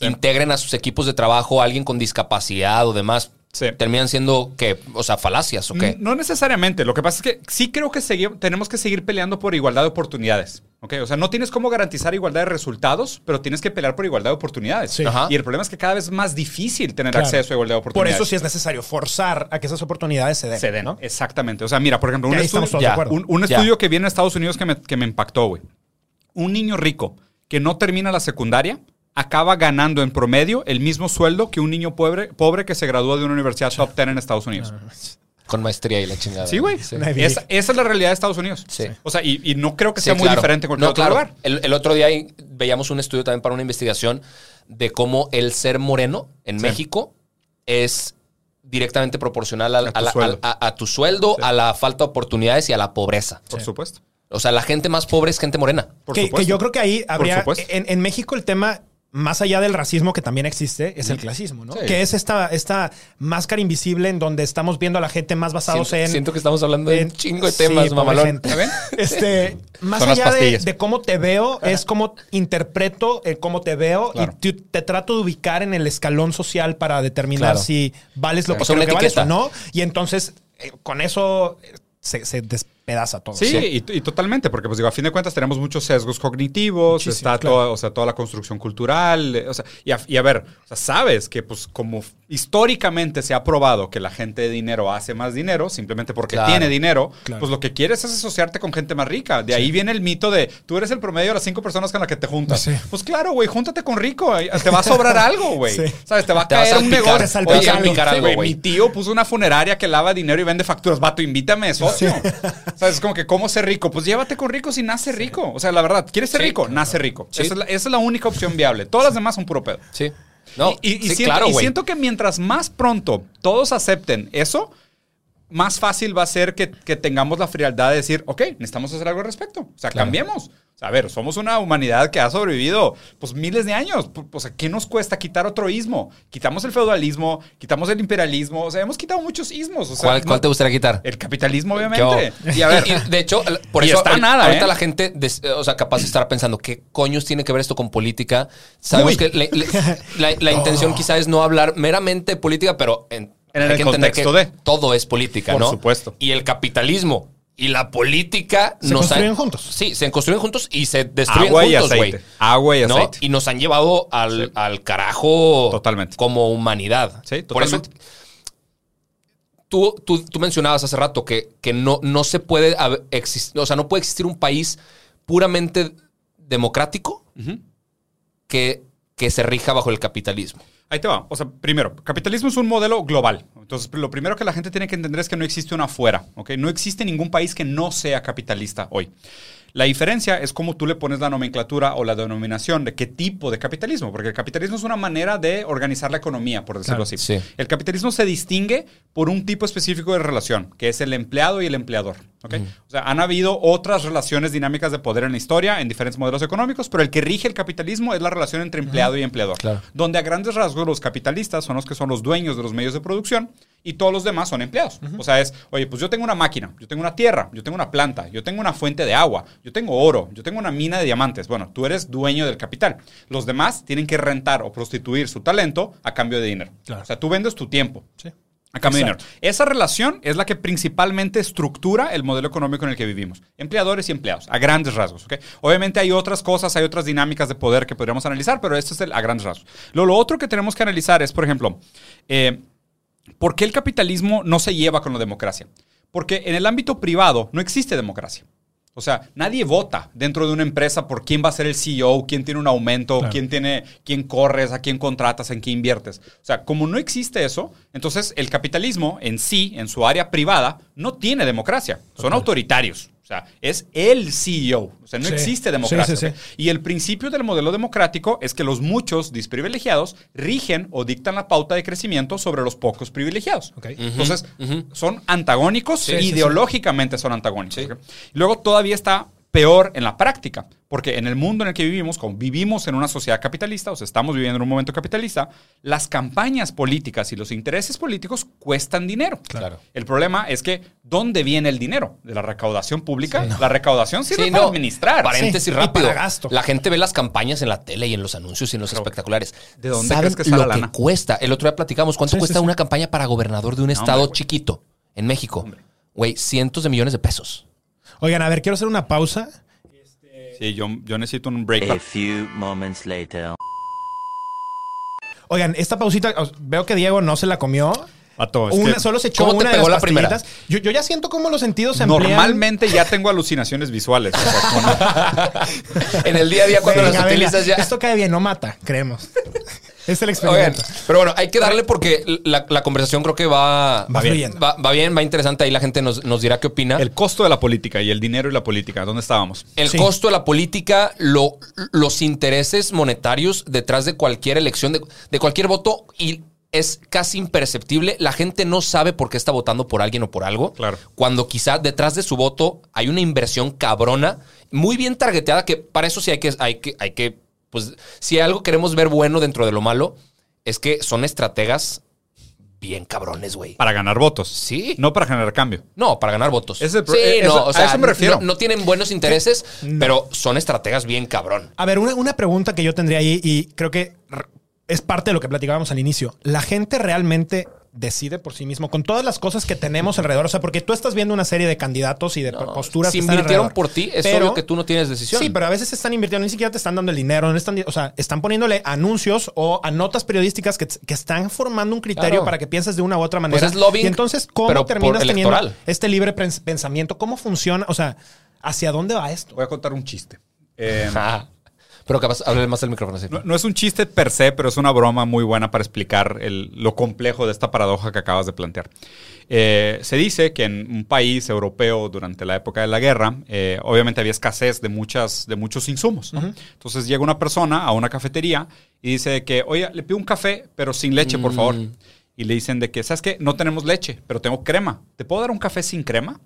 integren a sus equipos de trabajo a alguien con discapacidad o demás. Sí. Terminan siendo, ¿qué? O sea, falacias o qué. No necesariamente. Lo que pasa es que sí creo que segui- tenemos que seguir peleando por igualdad de oportunidades. ¿ok? O sea, no tienes cómo garantizar igualdad de resultados, pero tienes que pelear por igualdad de oportunidades. Sí. Y el problema es que cada vez es más difícil tener Claro. acceso a igualdad de Por oportunidades. eso sí es necesario forzar a que esas oportunidades se den. se den. ¿no? Exactamente. O sea, mira, por ejemplo, un estudio, estamos todos de Ya. acuerdo. un, un Ya. estudio que viene de Estados Unidos que me, que me impactó, güey. Un niño rico que no termina la secundaria acaba ganando en promedio el mismo sueldo que un niño pobre, pobre que se graduó de una universidad top 10 en Estados Unidos. Con maestría y la chingada. Sí, güey. Esa, esa es la realidad de Estados Unidos. Sí. O sea, y, y no creo que Sí, sea muy claro. diferente en cualquier No, otro claro. lugar. El, el otro día veíamos un estudio también para una investigación de cómo el ser moreno en Sí. México es directamente proporcional al- A tu a, la- sueldo. a- a tu sueldo, Sí. a la falta de oportunidades y a la pobreza. Por supuesto. O sea, la gente más pobre es gente morena. Por que, supuesto. que yo creo que ahí habría. supuesto. En, en México el tema más allá del racismo que también existe, es el clasismo, ¿no? Sí. Que es esta, esta máscara invisible en donde estamos viendo a la gente más basados Siento, en. siento que estamos hablando de un chingo de Sí, temas, pobre mamalón. [laughs] Este, más Son las allá de, cómo te veo, es cómo interpreto el cómo te veo Claro. y te, te trato de ubicar en el escalón social para determinar Claro. si vales lo O que sea, creo una que vales o no. Y entonces, eh, con eso eh, se, se despedaza todo. Sí, Y, y totalmente, porque pues digo, a fin de cuentas tenemos muchos sesgos cognitivos, Muchísimo, está claro. toda, o sea, toda la construcción cultural, eh, o sea, y a, y a ver, o sea, sabes que pues como históricamente se ha probado que la gente de dinero hace más dinero, simplemente porque Claro. tiene dinero, Claro. pues lo que quieres es asociarte con gente más rica. De ahí viene el mito de, tú eres el promedio de las cinco personas con las que te juntas. Sí. Pues claro, güey, júntate con rico, te va a sobrar [laughs] algo, güey. Sí. ¿Sabes? Te va a Te vas caer a un negocio. te salpica Oye, algo. güey. mi tío puso una funeraria que lava dinero y vende facturas. Vato, invítame, socio. [laughs] ¿Sabes? Es como que, ¿cómo ser rico? Pues llévate con rico si nace rico. O sea, la verdad, ¿quieres ser Sí, rico? Nace rico. Esa, es la, esa es la única opción viable. Todas las demás son puro pedo. Sí. No, y, y- y claro, y siento que mientras más pronto todos acepten eso, más fácil va a ser que, que tengamos la frialdad de decir, ok, necesitamos hacer algo al respecto. O sea, Claro. cambiemos. A ver, somos una humanidad que ha sobrevivido pues miles de años. P- O sea, ¿qué nos cuesta quitar otro ismo? Quitamos el feudalismo, quitamos el imperialismo. O sea, hemos quitado muchos ismos. O sea, ¿Cuál, no- cuál te gustaría quitar? El capitalismo, ¿Qué obviamente. Y a ver, Y, de hecho, por Y eso está ahorita, nada, ahorita ¿eh? la gente, des- o sea, capaz de estar pensando, ¿qué coños tiene que ver esto con política? Sabemos Uy. que le- le- la, la intención [laughs] quizá es no hablar meramente de política, pero en, En hay el que contexto que de. todo es política, Por ¿no? supuesto. Y el capitalismo y la política Se nos construyen han- juntos. Sí, se construyen juntos y se destruyen agua y juntos, güey. aceite. Agua y ¿no? aceite. Y nos han llevado al, Sí. al carajo Totalmente. como humanidad. Sí, Por eso totalmente. tú, tú, tú mencionabas hace rato que, que no, no se puede existir, o sea, no puede existir un país puramente democrático que, que se rija bajo el capitalismo. Ahí te va. O sea, primero, capitalismo es un modelo global. Entonces, lo primero que la gente tiene que entender es que no existe una afuera, ¿ok? No existe ningún país que no sea capitalista hoy. La diferencia es cómo tú le pones la nomenclatura o la denominación de qué tipo de capitalismo, porque el capitalismo es una manera de organizar la economía, por decirlo Claro, así. sí. El capitalismo se distingue por un tipo específico de relación, que es el empleado y el empleador. ¿ok? O sea, han habido otras relaciones dinámicas de poder en la historia, en diferentes modelos económicos, pero el que rige el capitalismo es la relación entre empleado y empleador. Claro. Donde a grandes rasgos los capitalistas son los que son los dueños de los medios de producción y todos los demás son empleados. O sea, es, oye, pues yo tengo una máquina, yo tengo una tierra, yo tengo una planta, yo tengo una fuente de agua, yo tengo oro, yo tengo una mina de diamantes. Bueno, tú eres dueño del capital. Los demás tienen que rentar o prostituir su talento a cambio de dinero. Claro. O sea, tú vendes tu tiempo. Sí. A cambio Exacto. de dinero. Esa relación es la que principalmente estructura el modelo económico en el que vivimos. Empleadores y empleados, a grandes rasgos. ¿ok? Obviamente hay otras cosas, hay otras dinámicas de poder que podríamos analizar, pero esto es el- a grandes rasgos. Lo, lo otro que tenemos que analizar es, por ejemplo, eh, ¿por qué el capitalismo no se lleva con la democracia? Porque en el ámbito privado no existe democracia. O sea, nadie vota dentro de una empresa por quién va a ser el CEO, quién tiene un aumento, Claro. quién tiene, quién corres, a quién contratas, en qué inviertes. O sea, como no existe eso, entonces el capitalismo en sí, en su área privada, no tiene democracia. Son autoritarios. O sea, es el CEO. O sea, no Sí. existe democracia. Sí, sí, ¿ok? sí. Y el principio del modelo democrático es que los muchos desprivilegiados rigen o dictan la pauta de crecimiento sobre los pocos privilegiados. Ok. Entonces, son antagónicos, Sí, sí, sí. ideológicamente son antagónicos. Luego todavía está peor en la práctica, porque en el mundo en el que vivimos, como vivimos en una sociedad capitalista, o sea, estamos viviendo en un momento capitalista, las campañas políticas y los intereses políticos cuestan dinero. Claro. El problema es que, ¿dónde viene el dinero? ¿De la recaudación pública? La recaudación sirve Sí, para no. administrar. Paréntesis Sí, y rápido. para gasto. La gente ve las campañas en la tele y en los anuncios y en los espectaculares. ¿de dónde ¿Saben crees que está lo la que lana? cuesta? El otro día platicamos. ¿Cuánto Sí, cuesta sí, sí. una campaña para gobernador de un estado chiquito en México? Güey, cientos de millones de pesos. Oigan, a ver, quiero hacer una pausa. Sí, yo, yo necesito un break. A few moments later. Oigan, esta pausita, veo que Diego no se la comió. Vato, es Una, que solo se echó ¿Cómo te una de las la primera? Yo, yo ya siento como los sentidos se amplían. Normalmente ya tengo alucinaciones visuales. o sea, con- [laughs] En el día a día cuando Venga, las venga, utilizas ya. Esto cae bien, no mata, creemos. Es el Oigan, experimento. pero bueno, hay que darle porque la, la conversación creo que va, Va bien. Va, va bien, va interesante. Ahí la gente nos, nos dirá qué opina. el costo de la política y el dinero y la política. ¿Dónde estábamos? El Sí. costo de la política, lo- los intereses monetarios detrás de cualquier elección, de, de cualquier voto, y es casi imperceptible. La gente no sabe por qué está votando por alguien o por algo. Claro. Cuando quizá detrás de su voto hay una inversión cabrona, muy bien targeteada, que para eso sí hay que, hay que, hay que pues si algo queremos ver bueno dentro de lo malo, es que son estrategas bien cabrones, güey. Para ganar votos. Sí. No para generar cambio. No, para ganar votos. Es el sí, eh, eso- no, o a eso me refiero. No, no tienen buenos intereses, [laughs] pero son estrategas bien cabrón. A ver, una, una pregunta que yo tendría ahí y creo que es parte de lo que platicábamos al inicio. ¿La gente realmente decide por sí mismo con todas las cosas que tenemos alrededor? O sea, porque tú estás viendo una serie de candidatos y de No, posturas si que están invirtieron alrededor. por ti, es Pero- obvio que tú no tienes decisión. Sí, pero a veces están invirtiendo, ni siquiera te están dando el dinero, no están, o sea, están poniéndole anuncios o a notas periodísticas que, que están formando un criterio Claro. para que pienses de una u otra manera. Pues es lobbying, y entonces, ¿cómo pero por terminas teniendo este libre pens- pensamiento? ¿Cómo funciona? O sea, ¿hacia dónde va esto? Voy a contar un chiste. Eh, [laughs] Ah, pero capaz, hable más del micrófono. sí. no, no es un chiste per se, pero es una broma muy buena para explicar el- lo complejo de esta paradoja que acabas de plantear. Eh, se dice que en un país europeo durante la época de la guerra, eh, obviamente había escasez de, muchas, de muchos insumos. ¿no? Entonces llega una persona a una cafetería y dice que, oye, le pido un café, pero sin leche, por favor. Y le dicen de que, ¿sabes qué? No tenemos leche, pero tengo crema. ¿Te puedo dar un café sin crema?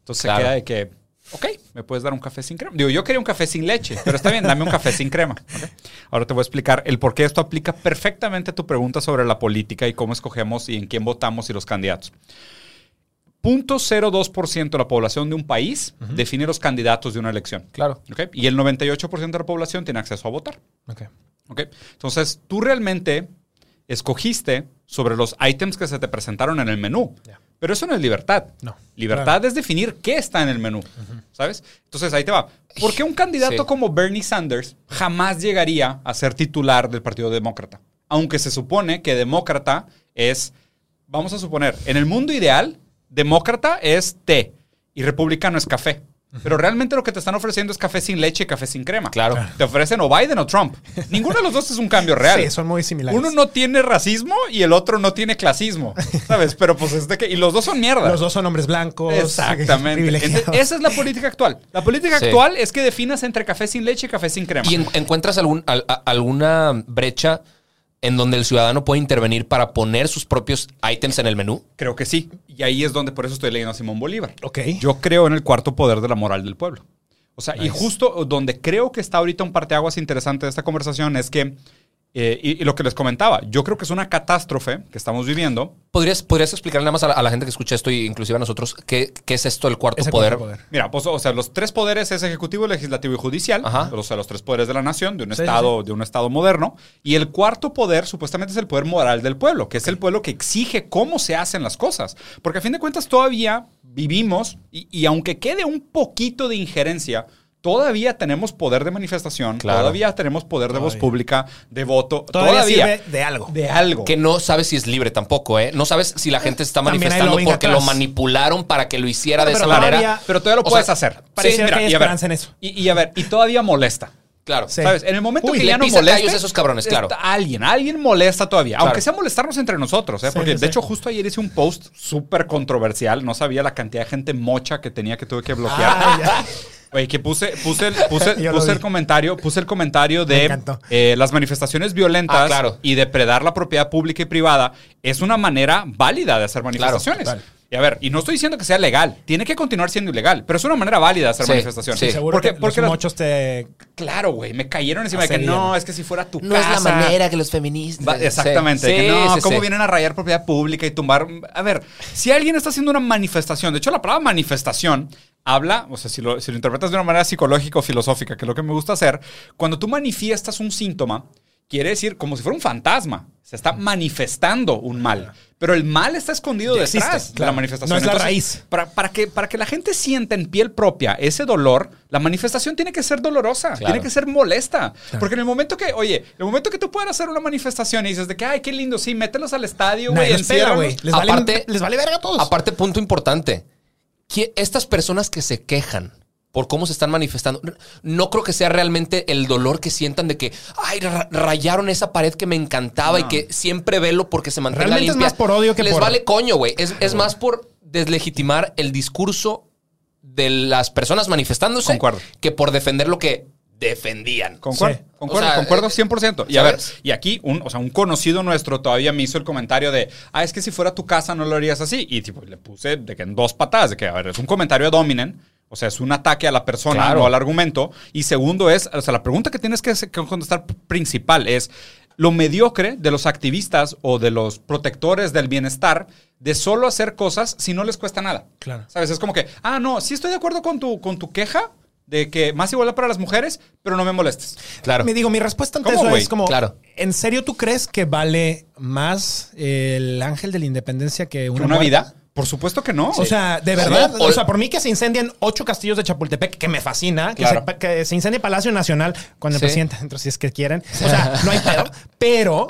Entonces Claro. se queda de que, ok, me puedes dar un café sin crema. Digo, yo quería un café sin leche, pero está bien, dame un café sin crema. [laughs] Ahora te voy a explicar el por qué esto aplica perfectamente a tu pregunta sobre la política y cómo escogemos y en quién votamos y los candidatos. 0.02% de la población de un país define los candidatos de una elección. Claro. Y el 98% de la población tiene acceso a votar. Ok. ¿ok? Entonces, tú realmente escogiste sobre los ítems que se te presentaron en el menú. Pero eso no es libertad. No. Libertad es definir qué está en el menú. ¿Sabes? Entonces ahí te va. ¿Por qué un candidato Sí. como Bernie Sanders jamás llegaría a ser titular del Partido Demócrata? Aunque se supone que demócrata es, vamos a suponer, en el mundo ideal, demócrata es té y republicano es café. Pero realmente lo que te están ofreciendo es café sin leche y café sin crema. Claro. Te ofrecen o Biden o Trump. Ninguno de los dos es un cambio real. Sí, son muy similares. Uno no tiene racismo y el otro no tiene clasismo. ¿Sabes? Pero pues es de que. Y los dos son mierda. Los dos son hombres blancos. Exactamente. [laughs] Entonces, esa es la política actual. La política Sí. actual es que definas entre café sin leche y café sin crema. ¿Y en- encuentras algún, al- a- alguna brecha en donde el ciudadano puede intervenir para poner sus propios ítems en el menú? Creo que sí. Y ahí es donde por eso estoy leyendo a Simón Bolívar. Ok. Yo creo en el cuarto poder de la moral del pueblo. O sea, y justo donde creo que está ahorita un parteaguas interesante de esta conversación es que, eh, y, y lo que les comentaba, yo creo que es una catástrofe que estamos viviendo. ¿Podrías, ¿Podrías explicarle nada más a la, a la gente que escucha esto y inclusive a nosotros qué, qué es esto del cuarto poder? cuarto poder. Mira, pues, o sea, los tres poderes es ejecutivo, legislativo y judicial. Ajá. O sea, los tres poderes de la nación, de un Sí, estado, de un estado moderno. Y el cuarto poder, supuestamente, es el poder moral del pueblo, que es el pueblo que exige cómo se hacen las cosas. Porque a fin de cuentas todavía vivimos, y, y aunque quede un poquito de injerencia, todavía tenemos poder de manifestación, Claro. todavía tenemos poder de voz pública, de voto, Todavía, todavía. sirve de algo. de algo. Que no sabes si es libre tampoco, ¿eh? No sabes si la gente está También hay manifestando porque atrás. lo manipularon para que lo hiciera de Pero esa todavía- manera. Pero todavía lo O puedes sea, hacer. pareciera que hay y a ver, esperanza en eso. Y, y a ver, y todavía molesta. Claro. Sí. ¿Sabes? En el momento Uy, que le ya no pisan moleste. callos a esos cabrones, claro. está Alguien, alguien molesta todavía. Claro. Aunque sea molestarnos entre nosotros, ¿eh? Sí, Porque sí, de sí. hecho, justo ayer hice un post súper controversial. No sabía la cantidad de gente mocha que tenía que tuve que bloquear. Ah, [laughs] Oye, que puse, puse, el- puse, [laughs] puse el comentario, puse el comentario Me de eh, las manifestaciones violentas Ah, claro. y depredar la propiedad pública y privada es una manera válida de hacer manifestaciones. y a ver, y no estoy diciendo que sea legal, tiene que continuar siendo ilegal, pero es una manera válida de hacer Sí, manifestaciones. sí. Seguro Porque, que porque los mochos te... Claro, güey, me cayeron encima de que no, es que si fuera tu No es la casa. manera que los feministas. Va- exactamente. Sí, que no, sí, ¿cómo sí. vienen a rayar propiedad pública y tumbar? A ver, si alguien está haciendo una manifestación, de hecho, la palabra manifestación habla, o sea, si lo, si lo interpretas de una manera psicológica o filosófica, que es lo que me gusta hacer, cuando tú manifiestas un síntoma, quiere decir como si fuera un fantasma. Se está manifestando un mal. Pero el mal está escondido Ya detrás existe, de claro. la manifestación. No es la raíz. Para, para que, para que la gente sienta en piel propia ese dolor, la manifestación tiene que ser dolorosa, Claro. tiene que ser molesta. Porque en el momento que, oye, en el momento que tú puedas hacer una manifestación y dices de que, ay, qué lindo, sí, mételos al estadio, güey, güey. Les vale, les vale verga a todos. Aparte, punto importante. Estas personas que se quejan por cómo se están manifestando, no creo que sea realmente el dolor que sientan de que, ay, ra- rayaron esa pared que me encantaba y que siempre velo porque se mantenga Realmente es limpia. más por odio que Les por- vale coño, güey. Es, es más por deslegitimar el discurso de las personas manifestándose Concuerdo. que por defender lo que defendían. Concuerdo, Sí. concuerdo, O sea, concuerdo eh, 100%. Y a ver, y aquí, un, o sea, un conocido nuestro todavía me hizo el comentario de, ah, es que si fuera tu casa no lo harías así. Y tipo, le puse de que en dos patadas, de que, a ver, es un comentario a Dominen. O sea, es un ataque a la persona Claro. o al argumento. Y segundo es, o sea, la pregunta que tienes que que contestar principal es lo mediocre de los activistas o de los protectores del bienestar de solo hacer cosas si no les cuesta nada. Claro. ¿Sabes? Es como que, ah, no, sí estoy de acuerdo con tu, con tu queja de que más igualdad para las mujeres, pero no me molestes. Claro. Me digo, mi respuesta ante ¿Cómo, eso es como, Claro. ¿en serio tú crees que vale más el ángel de la independencia que ¿Que una, una muerta? vida? Por supuesto que no. O sea, de verdad, O- o, sea, por mí que se incendien ocho castillos de Chapultepec, que me fascina, que, se, que se incendie Palacio Nacional con el Sí. presidente dentro, si es que quieren. O sea, no hay pedo, pero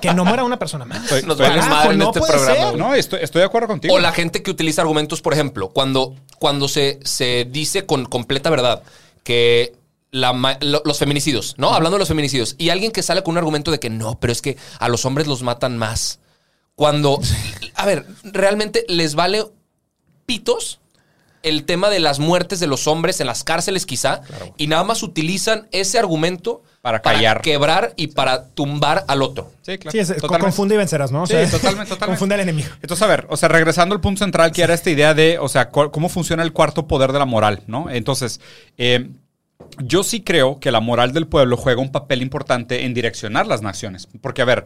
que no muera una persona más. Estoy- Nos Carajo, madre en no este programa. ser. no, estoy, estoy de acuerdo contigo. O la gente que utiliza argumentos, por ejemplo, cuando, cuando se, se dice con completa verdad que la lo- los feminicidios, ¿no? Hablando de los feminicidios. Y alguien que sale con un argumento de que no, pero es que a los hombres los matan más. Cuando, a ver, realmente les vale pitos el tema de las muertes de los hombres en las cárceles quizá y nada más utilizan ese argumento Para callar. quebrar y para tumbar al otro. Sí, claro. Sí, es, Totalmente. confunde y vencerás, ¿no? O Sí, sea, totalmente, totalmente. Confunde al enemigo. Entonces, a ver, o sea, regresando al punto central, que era esta idea de, o sea, cómo funciona el cuarto poder de la moral, ¿no? Entonces, eh, yo sí creo que la moral del pueblo juega un papel importante en direccionar las naciones. Porque, a ver,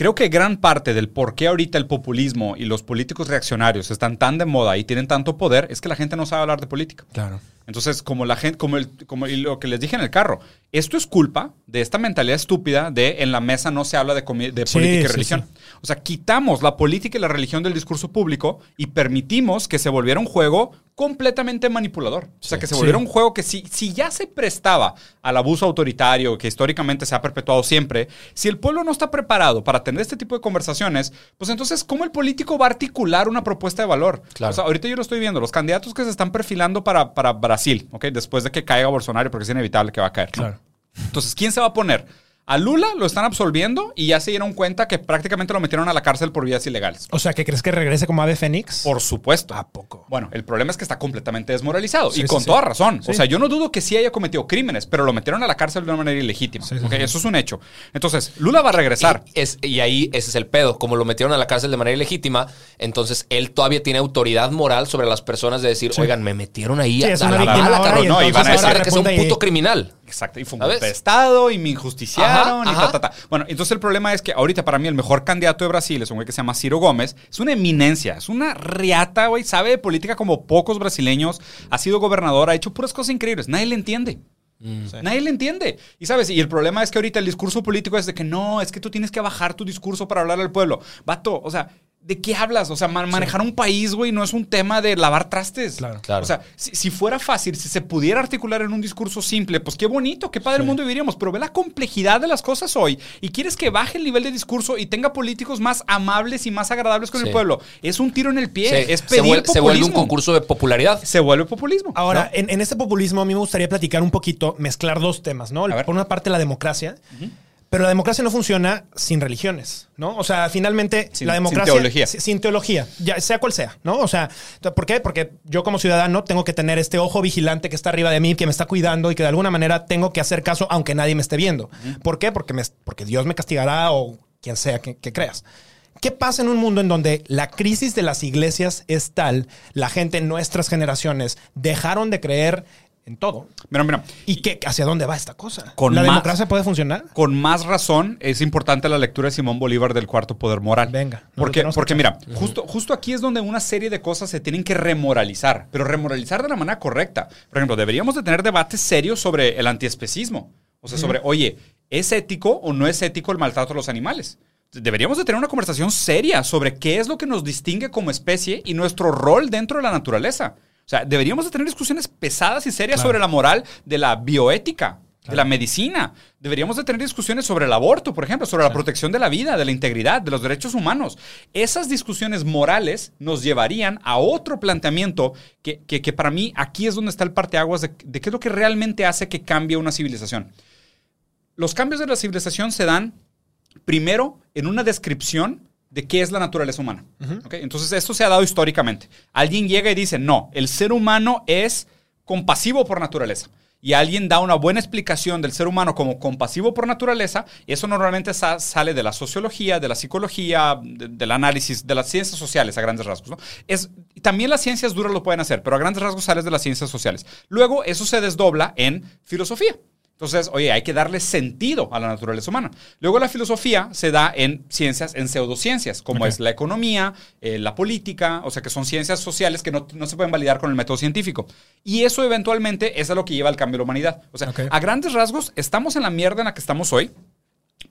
creo que gran parte del por qué ahorita el populismo y los políticos reaccionarios están tan de moda y tienen tanto poder es que la gente no sabe hablar de política. Claro. Entonces, como la gente, como, el, como y lo que les dije en el carro, esto es culpa de esta mentalidad estúpida de en la mesa no se habla de, de Sí, política y sí, religión. sí. O sea, quitamos la política y la religión del discurso público y permitimos que se volviera un juego completamente manipulador. O sea, que se volviera un juego que si, si ya se prestaba al abuso autoritario que históricamente se ha perpetuado siempre, si el pueblo no está preparado para tener este tipo de conversaciones, pues entonces, ¿cómo el político va a articular una propuesta de valor? Claro. O sea, ahorita yo lo estoy viendo, los candidatos que se están perfilando para, para Brasil, ¿ok? Después de que caiga Bolsonaro, porque es inevitable que va a caer. ¿no? Claro. Entonces, ¿quién se va a poner? A Lula lo están absolviendo y ya se dieron cuenta que prácticamente lo metieron a la cárcel por vías ilegales. O sea, ¿que crees que regrese como ave fénix? Por supuesto. ¿A poco? Bueno, el problema es que está completamente desmoralizado Sí, y sí, con sí. toda razón. Sí. O sea, yo no dudo que sí haya cometido crímenes, pero lo metieron a la cárcel de una manera ilegítima. Sí, sí, ¿ok? sí. Eso es un hecho. Entonces, Lula va a regresar. Y, es- y ahí ese es el pedo. Como lo metieron a la cárcel de manera ilegítima, entonces él todavía tiene autoridad moral sobre las personas de decir, Sí. oigan, me metieron ahí Sí, a, es la cabrón. y No, y van a decir de que sea un y- puto criminal. Exacto, y fue un golpe de Estado y me Ajá, y ajá. ta, ta, ta. Bueno, entonces el problema es que ahorita para mí el mejor candidato de Brasil es un güey que se llama Ciro Gómez. Es una eminencia, es una riata, güey. Sabe de política como pocos brasileños. Ha sido gobernador, ha hecho puras cosas increíbles. Nadie le entiende. Nadie le entiende. Y sabes, y el problema es que ahorita el discurso político es de que no, es que tú tienes que bajar tu discurso para hablar al pueblo. Vato, o sea, ¿de qué hablas? O sea, ma- manejar un país, güey, no es un tema de lavar trastes. Claro. Claro. O sea, si, si fuera fácil, si se pudiera articular en un discurso simple, pues qué bonito, qué padre mundo viviríamos. Pero ve la complejidad de las cosas hoy y quieres que baje el nivel de discurso y tenga políticos más amables y más agradables con Sí. el pueblo. Es un tiro en el pie, Sí, es se, pedir vuelve, se vuelve un concurso de popularidad. Se vuelve populismo. Ahora, ¿no? en, en este populismo a mí me gustaría platicar un poquito, mezclar dos temas, ¿no? A ver. Por una parte la democracia, pero la democracia no funciona sin religiones, ¿no? O sea, finalmente Sin- la sin democracia... teología. si- Sin teología, ya sea cual sea, ¿no? O sea, ¿por qué? Porque yo como ciudadano tengo que tener este ojo vigilante que está arriba de mí, que me está cuidando y que de alguna manera tengo que hacer caso aunque nadie me esté viendo. ¿Por qué? Porque, me- porque Dios me castigará o quien sea que, que creas. ¿Qué pasa en un mundo en donde la crisis de las iglesias es tal, la gente en nuestras generaciones dejaron de creer en todo? Mira, mira. ¿Y qué, hacia dónde va esta cosa? Con ¿La más- democracia puede funcionar? Con más razón es importante la lectura de Simón Bolívar del cuarto poder moral. Venga, Porque, porque mira, justo, justo aquí es donde una serie de cosas se tienen que remoralizar, pero remoralizar de la manera correcta. Por ejemplo, deberíamos de tener debates serios sobre el antiespecismo. O sea, sobre, oye, ¿es ético o no es ético el maltrato a los animales? Deberíamos de tener una conversación seria sobre qué es lo que nos distingue como especie y nuestro rol dentro de la naturaleza. O sea, deberíamos de tener discusiones pesadas y serias Claro. sobre la moral de la bioética, de la medicina. Deberíamos de tener discusiones sobre el aborto, por ejemplo, sobre la protección de la vida, de la integridad, de los derechos humanos. Esas discusiones morales nos llevarían a otro planteamiento que, que- que para mí aquí es donde está el parteaguas de, de qué es lo que realmente hace que cambie una civilización. Los cambios de la civilización se dan primero en una descripción de qué es la naturaleza humana. ¿ok? Entonces, esto se ha dado históricamente. Alguien llega y dice, no, el ser humano es compasivo por naturaleza. y alguien da una buena explicación del ser humano como compasivo por naturaleza, eso normalmente sa- sale de la sociología, de la psicología, de- del análisis, de las ciencias sociales a grandes rasgos. ¿no? Es, también las ciencias duras lo pueden hacer, pero a grandes rasgos sales de las ciencias sociales. Luego eso se desdobla en filosofía. Entonces, oye, hay que darle sentido a la naturaleza humana. Luego la filosofía se da en ciencias, en pseudociencias, como es la economía, eh, la política, o sea, que son ciencias sociales que no, no se pueden validar con el método científico. Y eso eventualmente es a lo que lleva al cambio de la humanidad. O sea, a grandes rasgos, estamos en la mierda en la que estamos hoy,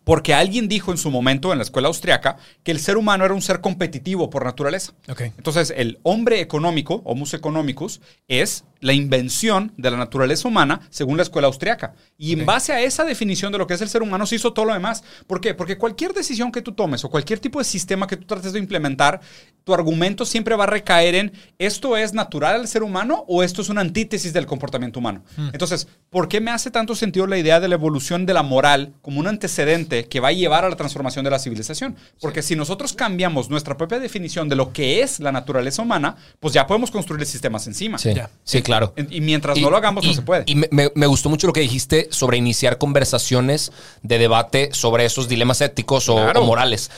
porque alguien dijo en su momento en la escuela austriaca que el ser humano era un ser competitivo por naturaleza. Entonces, el hombre económico, Homus economicus, es la invención de la naturaleza humana según la escuela austriaca. Y en base a esa definición de lo que es el ser humano se hizo todo lo demás. ¿Por qué? Porque cualquier decisión que tú tomes o cualquier tipo de sistema que tú trates de implementar, tu argumento siempre va a recaer en esto es natural al ser humano o esto es una antítesis del comportamiento humano. Entonces, ¿por qué me hace tanto sentido la idea de la evolución de la moral como un antecedente que va a llevar a la transformación de la civilización? Porque si nosotros cambiamos nuestra propia definición de lo que es la naturaleza humana, pues ya podemos construir sistemas encima. Sí, claro. Y mientras no lo hagamos, no y- se puede. Y me, gustó mucho lo que dijiste sobre iniciar conversaciones de debate sobre esos dilemas éticos o, Claro. o morales.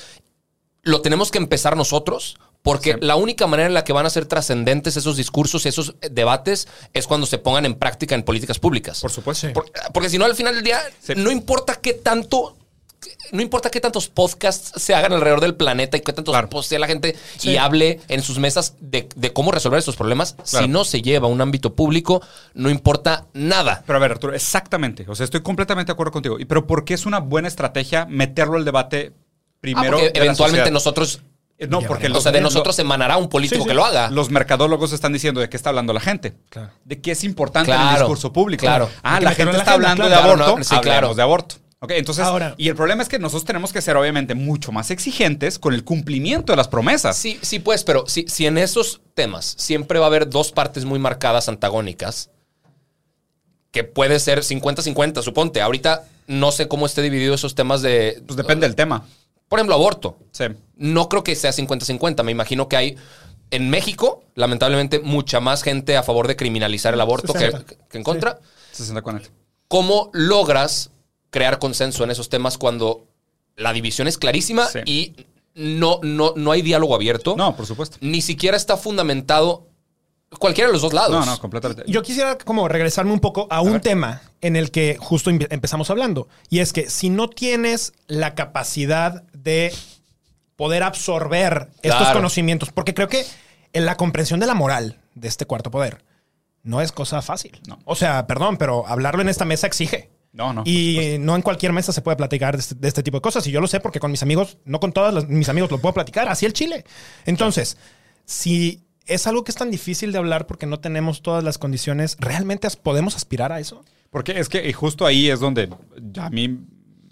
Lo tenemos que empezar nosotros. Porque Sí. la única manera en la que van a ser trascendentes esos discursos, esos eh, debates, es cuando se pongan en práctica en políticas públicas. Por supuesto. Sí. Por- porque si no, al final del día, Sí. no importa qué tanto. No importa qué tantos podcasts se hagan alrededor del planeta y qué tantos Claro. postea la gente Sí. y hable en sus mesas de, de cómo resolver estos problemas. Claro. Si no se lleva a un ámbito público, no importa nada. Pero a ver, Arturo, exactamente. O sea, estoy completamente de acuerdo contigo. Pero ¿por qué es una buena estrategia meterlo al debate Ah, primero? porque de la eventualmente nosotros. Eh, No, Ya porque veremos. O sea, de lo- nosotros emanará un político Sí, sí. que lo haga. Los mercadólogos están diciendo de qué está hablando la gente. Claro. De qué es importante en el discurso público. claro. Ah, la gente la está agenda, hablando claro. de aborto. no, sí, claro. de aborto. Ok, entonces, Ahora- y el problema es que nosotros tenemos que ser obviamente mucho más exigentes con el cumplimiento de las promesas. Sí, sí, pues, pero si, si en esos temas siempre va a haber dos partes muy marcadas antagónicas, que puede ser 50-50, suponte. Ahorita no sé cómo esté dividido esos temas de. Pues depende del tema. Por ejemplo, aborto. Sí. No creo que sea 50-50. Me imagino que hay. En México, lamentablemente, mucha más gente a favor de criminalizar el aborto que, 60. que en contra. 60-40. ¿Cómo logras crear consenso en esos temas cuando la división es clarísima Sí. y no, no, no hay diálogo abierto? No, por supuesto. Ni siquiera está fundamentado cualquiera de los dos lados. No, no, completamente. Yo quisiera como regresarme un poco a un ver. tema en el que justo empe- empezamos hablando. Y es que si no tienes la capacidad de poder absorber estos Claro. conocimientos, porque creo que en la comprensión de la moral de este cuarto poder no es cosa fácil. No. O sea, perdón, pero hablarlo en esta mesa exige. No, no. Y no en cualquier mesa se puede platicar de este, de este tipo de cosas. Y yo lo sé porque con mis amigos, no con todos mis amigos lo puedo platicar, así el Chile. Entonces, si es algo que es tan difícil de hablar porque no tenemos todas las condiciones, ¿realmente podemos aspirar a eso? Porque es que justo ahí es donde a mí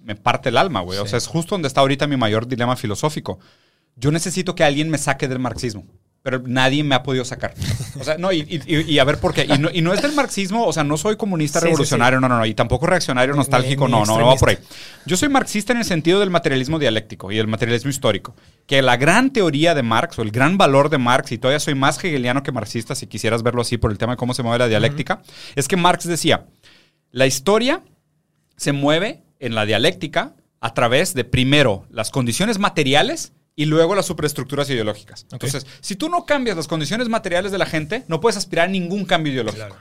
me parte el alma, güey. O sea, es justo donde está ahorita mi mayor dilema filosófico. Yo necesito que alguien me saque del marxismo. Pero nadie me ha podido sacar. O sea, no, y, y- y a ver por qué. Y no, y no es del marxismo, o sea, no soy comunista Sí, sí, revolucionario, no, no, no. Y tampoco reaccionario nostálgico, ni no, no, no va por ahí. Yo soy marxista en el sentido del materialismo dialéctico y el materialismo histórico. Que la gran teoría de Marx o el gran valor de Marx, y todavía soy más hegeliano que marxista, si quisieras verlo así por el tema de cómo se mueve la dialéctica, es que Marx decía, la historia se mueve en la dialéctica a través de primero las condiciones materiales y luego las superestructuras ideológicas. Entonces, si tú no cambias las condiciones materiales de la gente, no puedes aspirar a ningún cambio ideológico.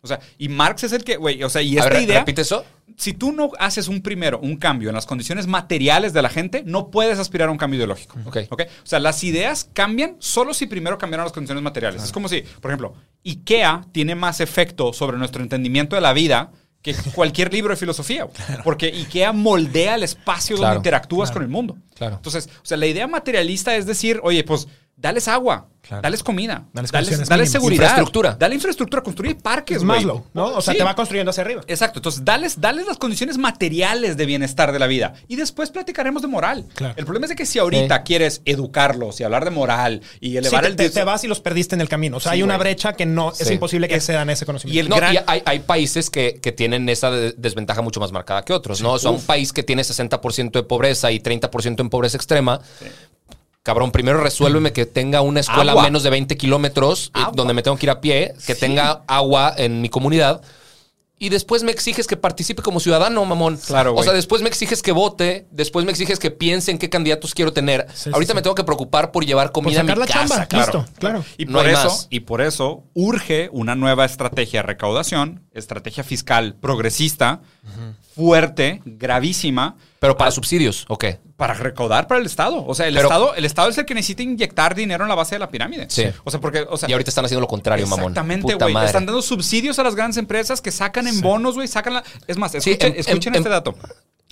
O sea, y Marx es el que, güey, o sea, y esta ver, idea, repite eso. si tú no haces un primero, un cambio en las condiciones materiales de la gente, no puedes aspirar a un cambio ideológico. Ok. ¿Ok? O sea, las ideas cambian solo si primero cambiaron las condiciones materiales. Es como si, por ejemplo, IKEA tiene más efecto sobre nuestro entendimiento de la vida que cualquier libro de filosofía. güey. Porque IKEA moldea el espacio Claro. donde interactúas con el mundo. Claro. Entonces, o sea, la idea materialista es decir, oye, pues, dales agua, Claro. dales comida, Dales seguridad. Infraestructura. Dale infraestructura, construye parques. Maslow, ¿no? O sea, Sí. te va construyendo hacia arriba. Exacto, entonces dales, dales las condiciones materiales de bienestar de la vida y después platicaremos de moral. Claro. El problema es de que si ahorita Sí. quieres educarlos y hablar de moral y Sí, elevar te, el te- te vas y los perdiste en el camino. O sea, Sí, hay una güey. brecha que no es Sí. imposible que a ese conocimiento. y el No, gran- y hay, hay países que, que tienen esa de- desventaja mucho más marcada que otros, ¿no? O sea, un país que tiene 60% de pobreza y 30% en pobreza extrema. Cabrón, primero resuélveme que tenga una escuela Agua. a menos de 20 kilómetros, eh, donde me tengo que ir a pie, que tenga agua en mi comunidad. Y después me exiges que participe como ciudadano, mamón. Claro, O sea, después me exiges que vote, después me exiges que piense en qué candidatos quiero tener. Sí, Ahorita sí. me tengo que preocupar por llevar Por comida a mi sacar la casa. chamba. claro. Listo, claro. Y No por eso, más. y por eso urge una nueva estrategia de recaudación, estrategia fiscal progresista, fuerte, gravísima, Pero para subsidios, ok. para recaudar para el Estado. O sea, el Pero- Estado, el Estado es el que necesita inyectar dinero en la base de la pirámide. Sí. O sea, porque, o sea, Y ahorita están haciendo lo contrario, mamón. Exactamente, güey. Están dando subsidios a las grandes empresas que sacan en bonos, güey. Sacan la. Es más, Sí, escuchen, escuchen em- este em- dato: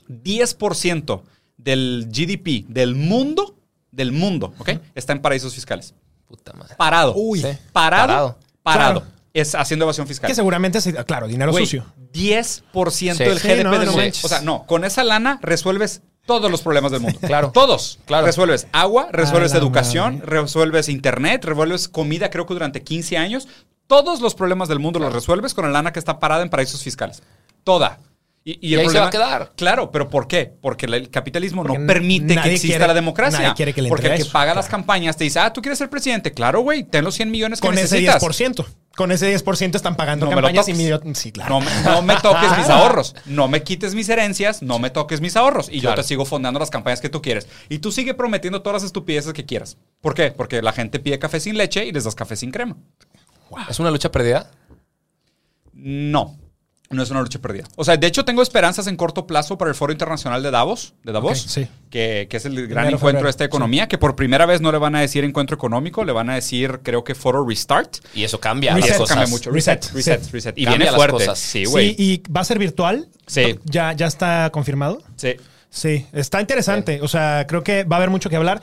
10% del GDP del mundo, del mundo, ¿ok? Está en paraísos fiscales. Puta madre. Parado. Uy. Sí. Parado. Parado. Parado. Claro. Es haciendo evasión fiscal. Que seguramente, se- claro, dinero sucio. 10% Sí. del Sí, GDP no, del no mundo. manches. O sea, no, con esa lana resuelves todos los problemas del mundo. [laughs] Claro. Todos. Claro. Resuelves agua, resuelves educación, madre. resuelves internet, resuelves comida, creo que durante 15 años. Todos los problemas del mundo los resuelves con la lana que está parada en paraísos fiscales. Toda. Y, Y ahí se va a quedar. Claro, pero ¿por qué? Porque el capitalismo Porque no permite que exista quiere- la democracia. nadie quiere que le Porque el que eso, paga las campañas te dice, ah, tú quieres ser presidente. Claro, güey, ten los 100 millones que Con ese necesitas. 10%. Con ese 10% están pagando No me lo campañas y Sí, claro. No me, no me toques mis [laughs] ahorros. No me quites mis herencias. No me toques mis ahorros. Y Claro. yo te sigo fondeando las campañas que tú quieres. Y tú sigue prometiendo todas las estupideces que quieras. ¿Por qué? Porque la gente pide café sin leche y les das café sin crema. ¿Es una lucha perdida? No. No es una lucha perdida. O sea, de hecho, tengo esperanzas en corto plazo para el Foro Internacional de Davos, de Davos, sí. que, que es el gran encuentro febrero, de esta economía, que por primera vez no le van a decir encuentro económico, le van a decir, creo que Foro Restart. Y eso cambia Y las Reset, eso cosas. cambia mucho. Reset, Reset, reset, sí. reset. Y Cambia viene las fuerte. cosas. Sí, güey. Sí, y va a ser virtual. Sí. ¿Ya, ya está confirmado? Sí. Sí, está interesante. O sea, creo que va a haber mucho que hablar.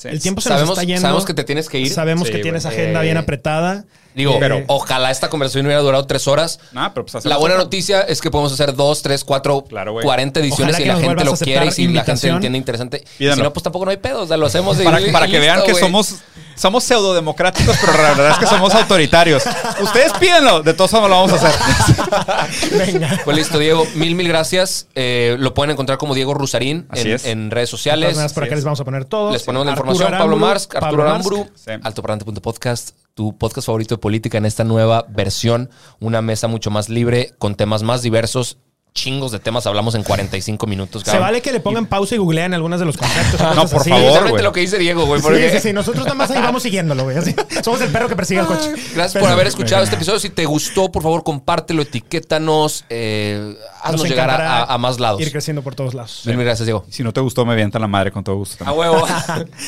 Sí. El tiempo se Sabemos- nos está yendo. sabemos que te tienes que ir. Sabemos Sí, que tienes güey. agenda Eh, bien apretada. Digo, Eh, pero ojalá esta conversación hubiera durado tres horas. Pero pues La buena otra. noticia es que podemos hacer dos, tres, cuatro, Claro. 40 ediciones Ojalá si que la gente lo quiere y si la gente lo entiende interesante. Y si no, pues tampoco no hay pedo. O sea, lo hacemos y- Para, y para que listo, vean que güey. somos, somos pseudodemocráticos, pero la verdad es que somos autoritarios. Ustedes pídenlo, de todos modos lo vamos a hacer. [laughs] Venga. Pues listo, Diego. Mil, mil gracias. Eh, lo pueden encontrar como Diego Rusarín en, es. en redes sociales. maneras, por acá es. les vamos a poner todo. Les ponemos la Arturo información. Pablo Mars, Arturo Pablo Mars. Aramburu, Sí. altoparlante.podcast, tu podcast favorito de política en esta nueva versión. Una mesa mucho más libre, con temas más diversos. Chingos de temas hablamos en 45 minutos. Se cabrón. vale que le pongan pausa y googleen algunos de los conceptos. [laughs] No, por así. favor, güey. lo que dice Diego, güey. Sí, porque- sí, sí. [laughs] Nosotros nada más ahí vamos siguiéndolo, güey. así. [laughs] Somos el perro que persigue al coche. Gracias por haber escuchado este episodio. Si te gustó, por favor, compártelo, etiquétanos, eh, haznos Nos llegar a, más lados. Ir creciendo por todos lados. Mil, mil gracias, Diego. Si no te gustó, me avientan la madre con todo gusto. A huevo.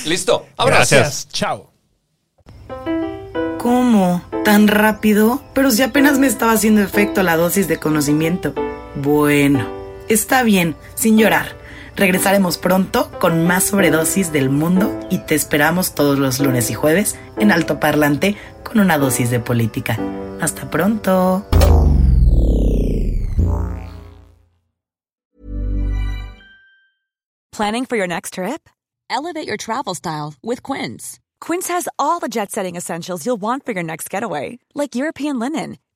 Listo. Vámonos. Gracias. Chao. ¿Cómo? ¿Tan rápido? Pero si apenas me estaba haciendo efecto la dosis de conocimiento. Bueno, está bien, sin llorar. Regresaremos pronto con más sobredosis del mundo y te esperamos todos los lunes y jueves en Alto Parlante con una dosis de política. Hasta pronto. Planning for your next trip? Elevate your travel style with Quince. Quince has all the jet setting essentials you'll want for your next getaway, like European linen,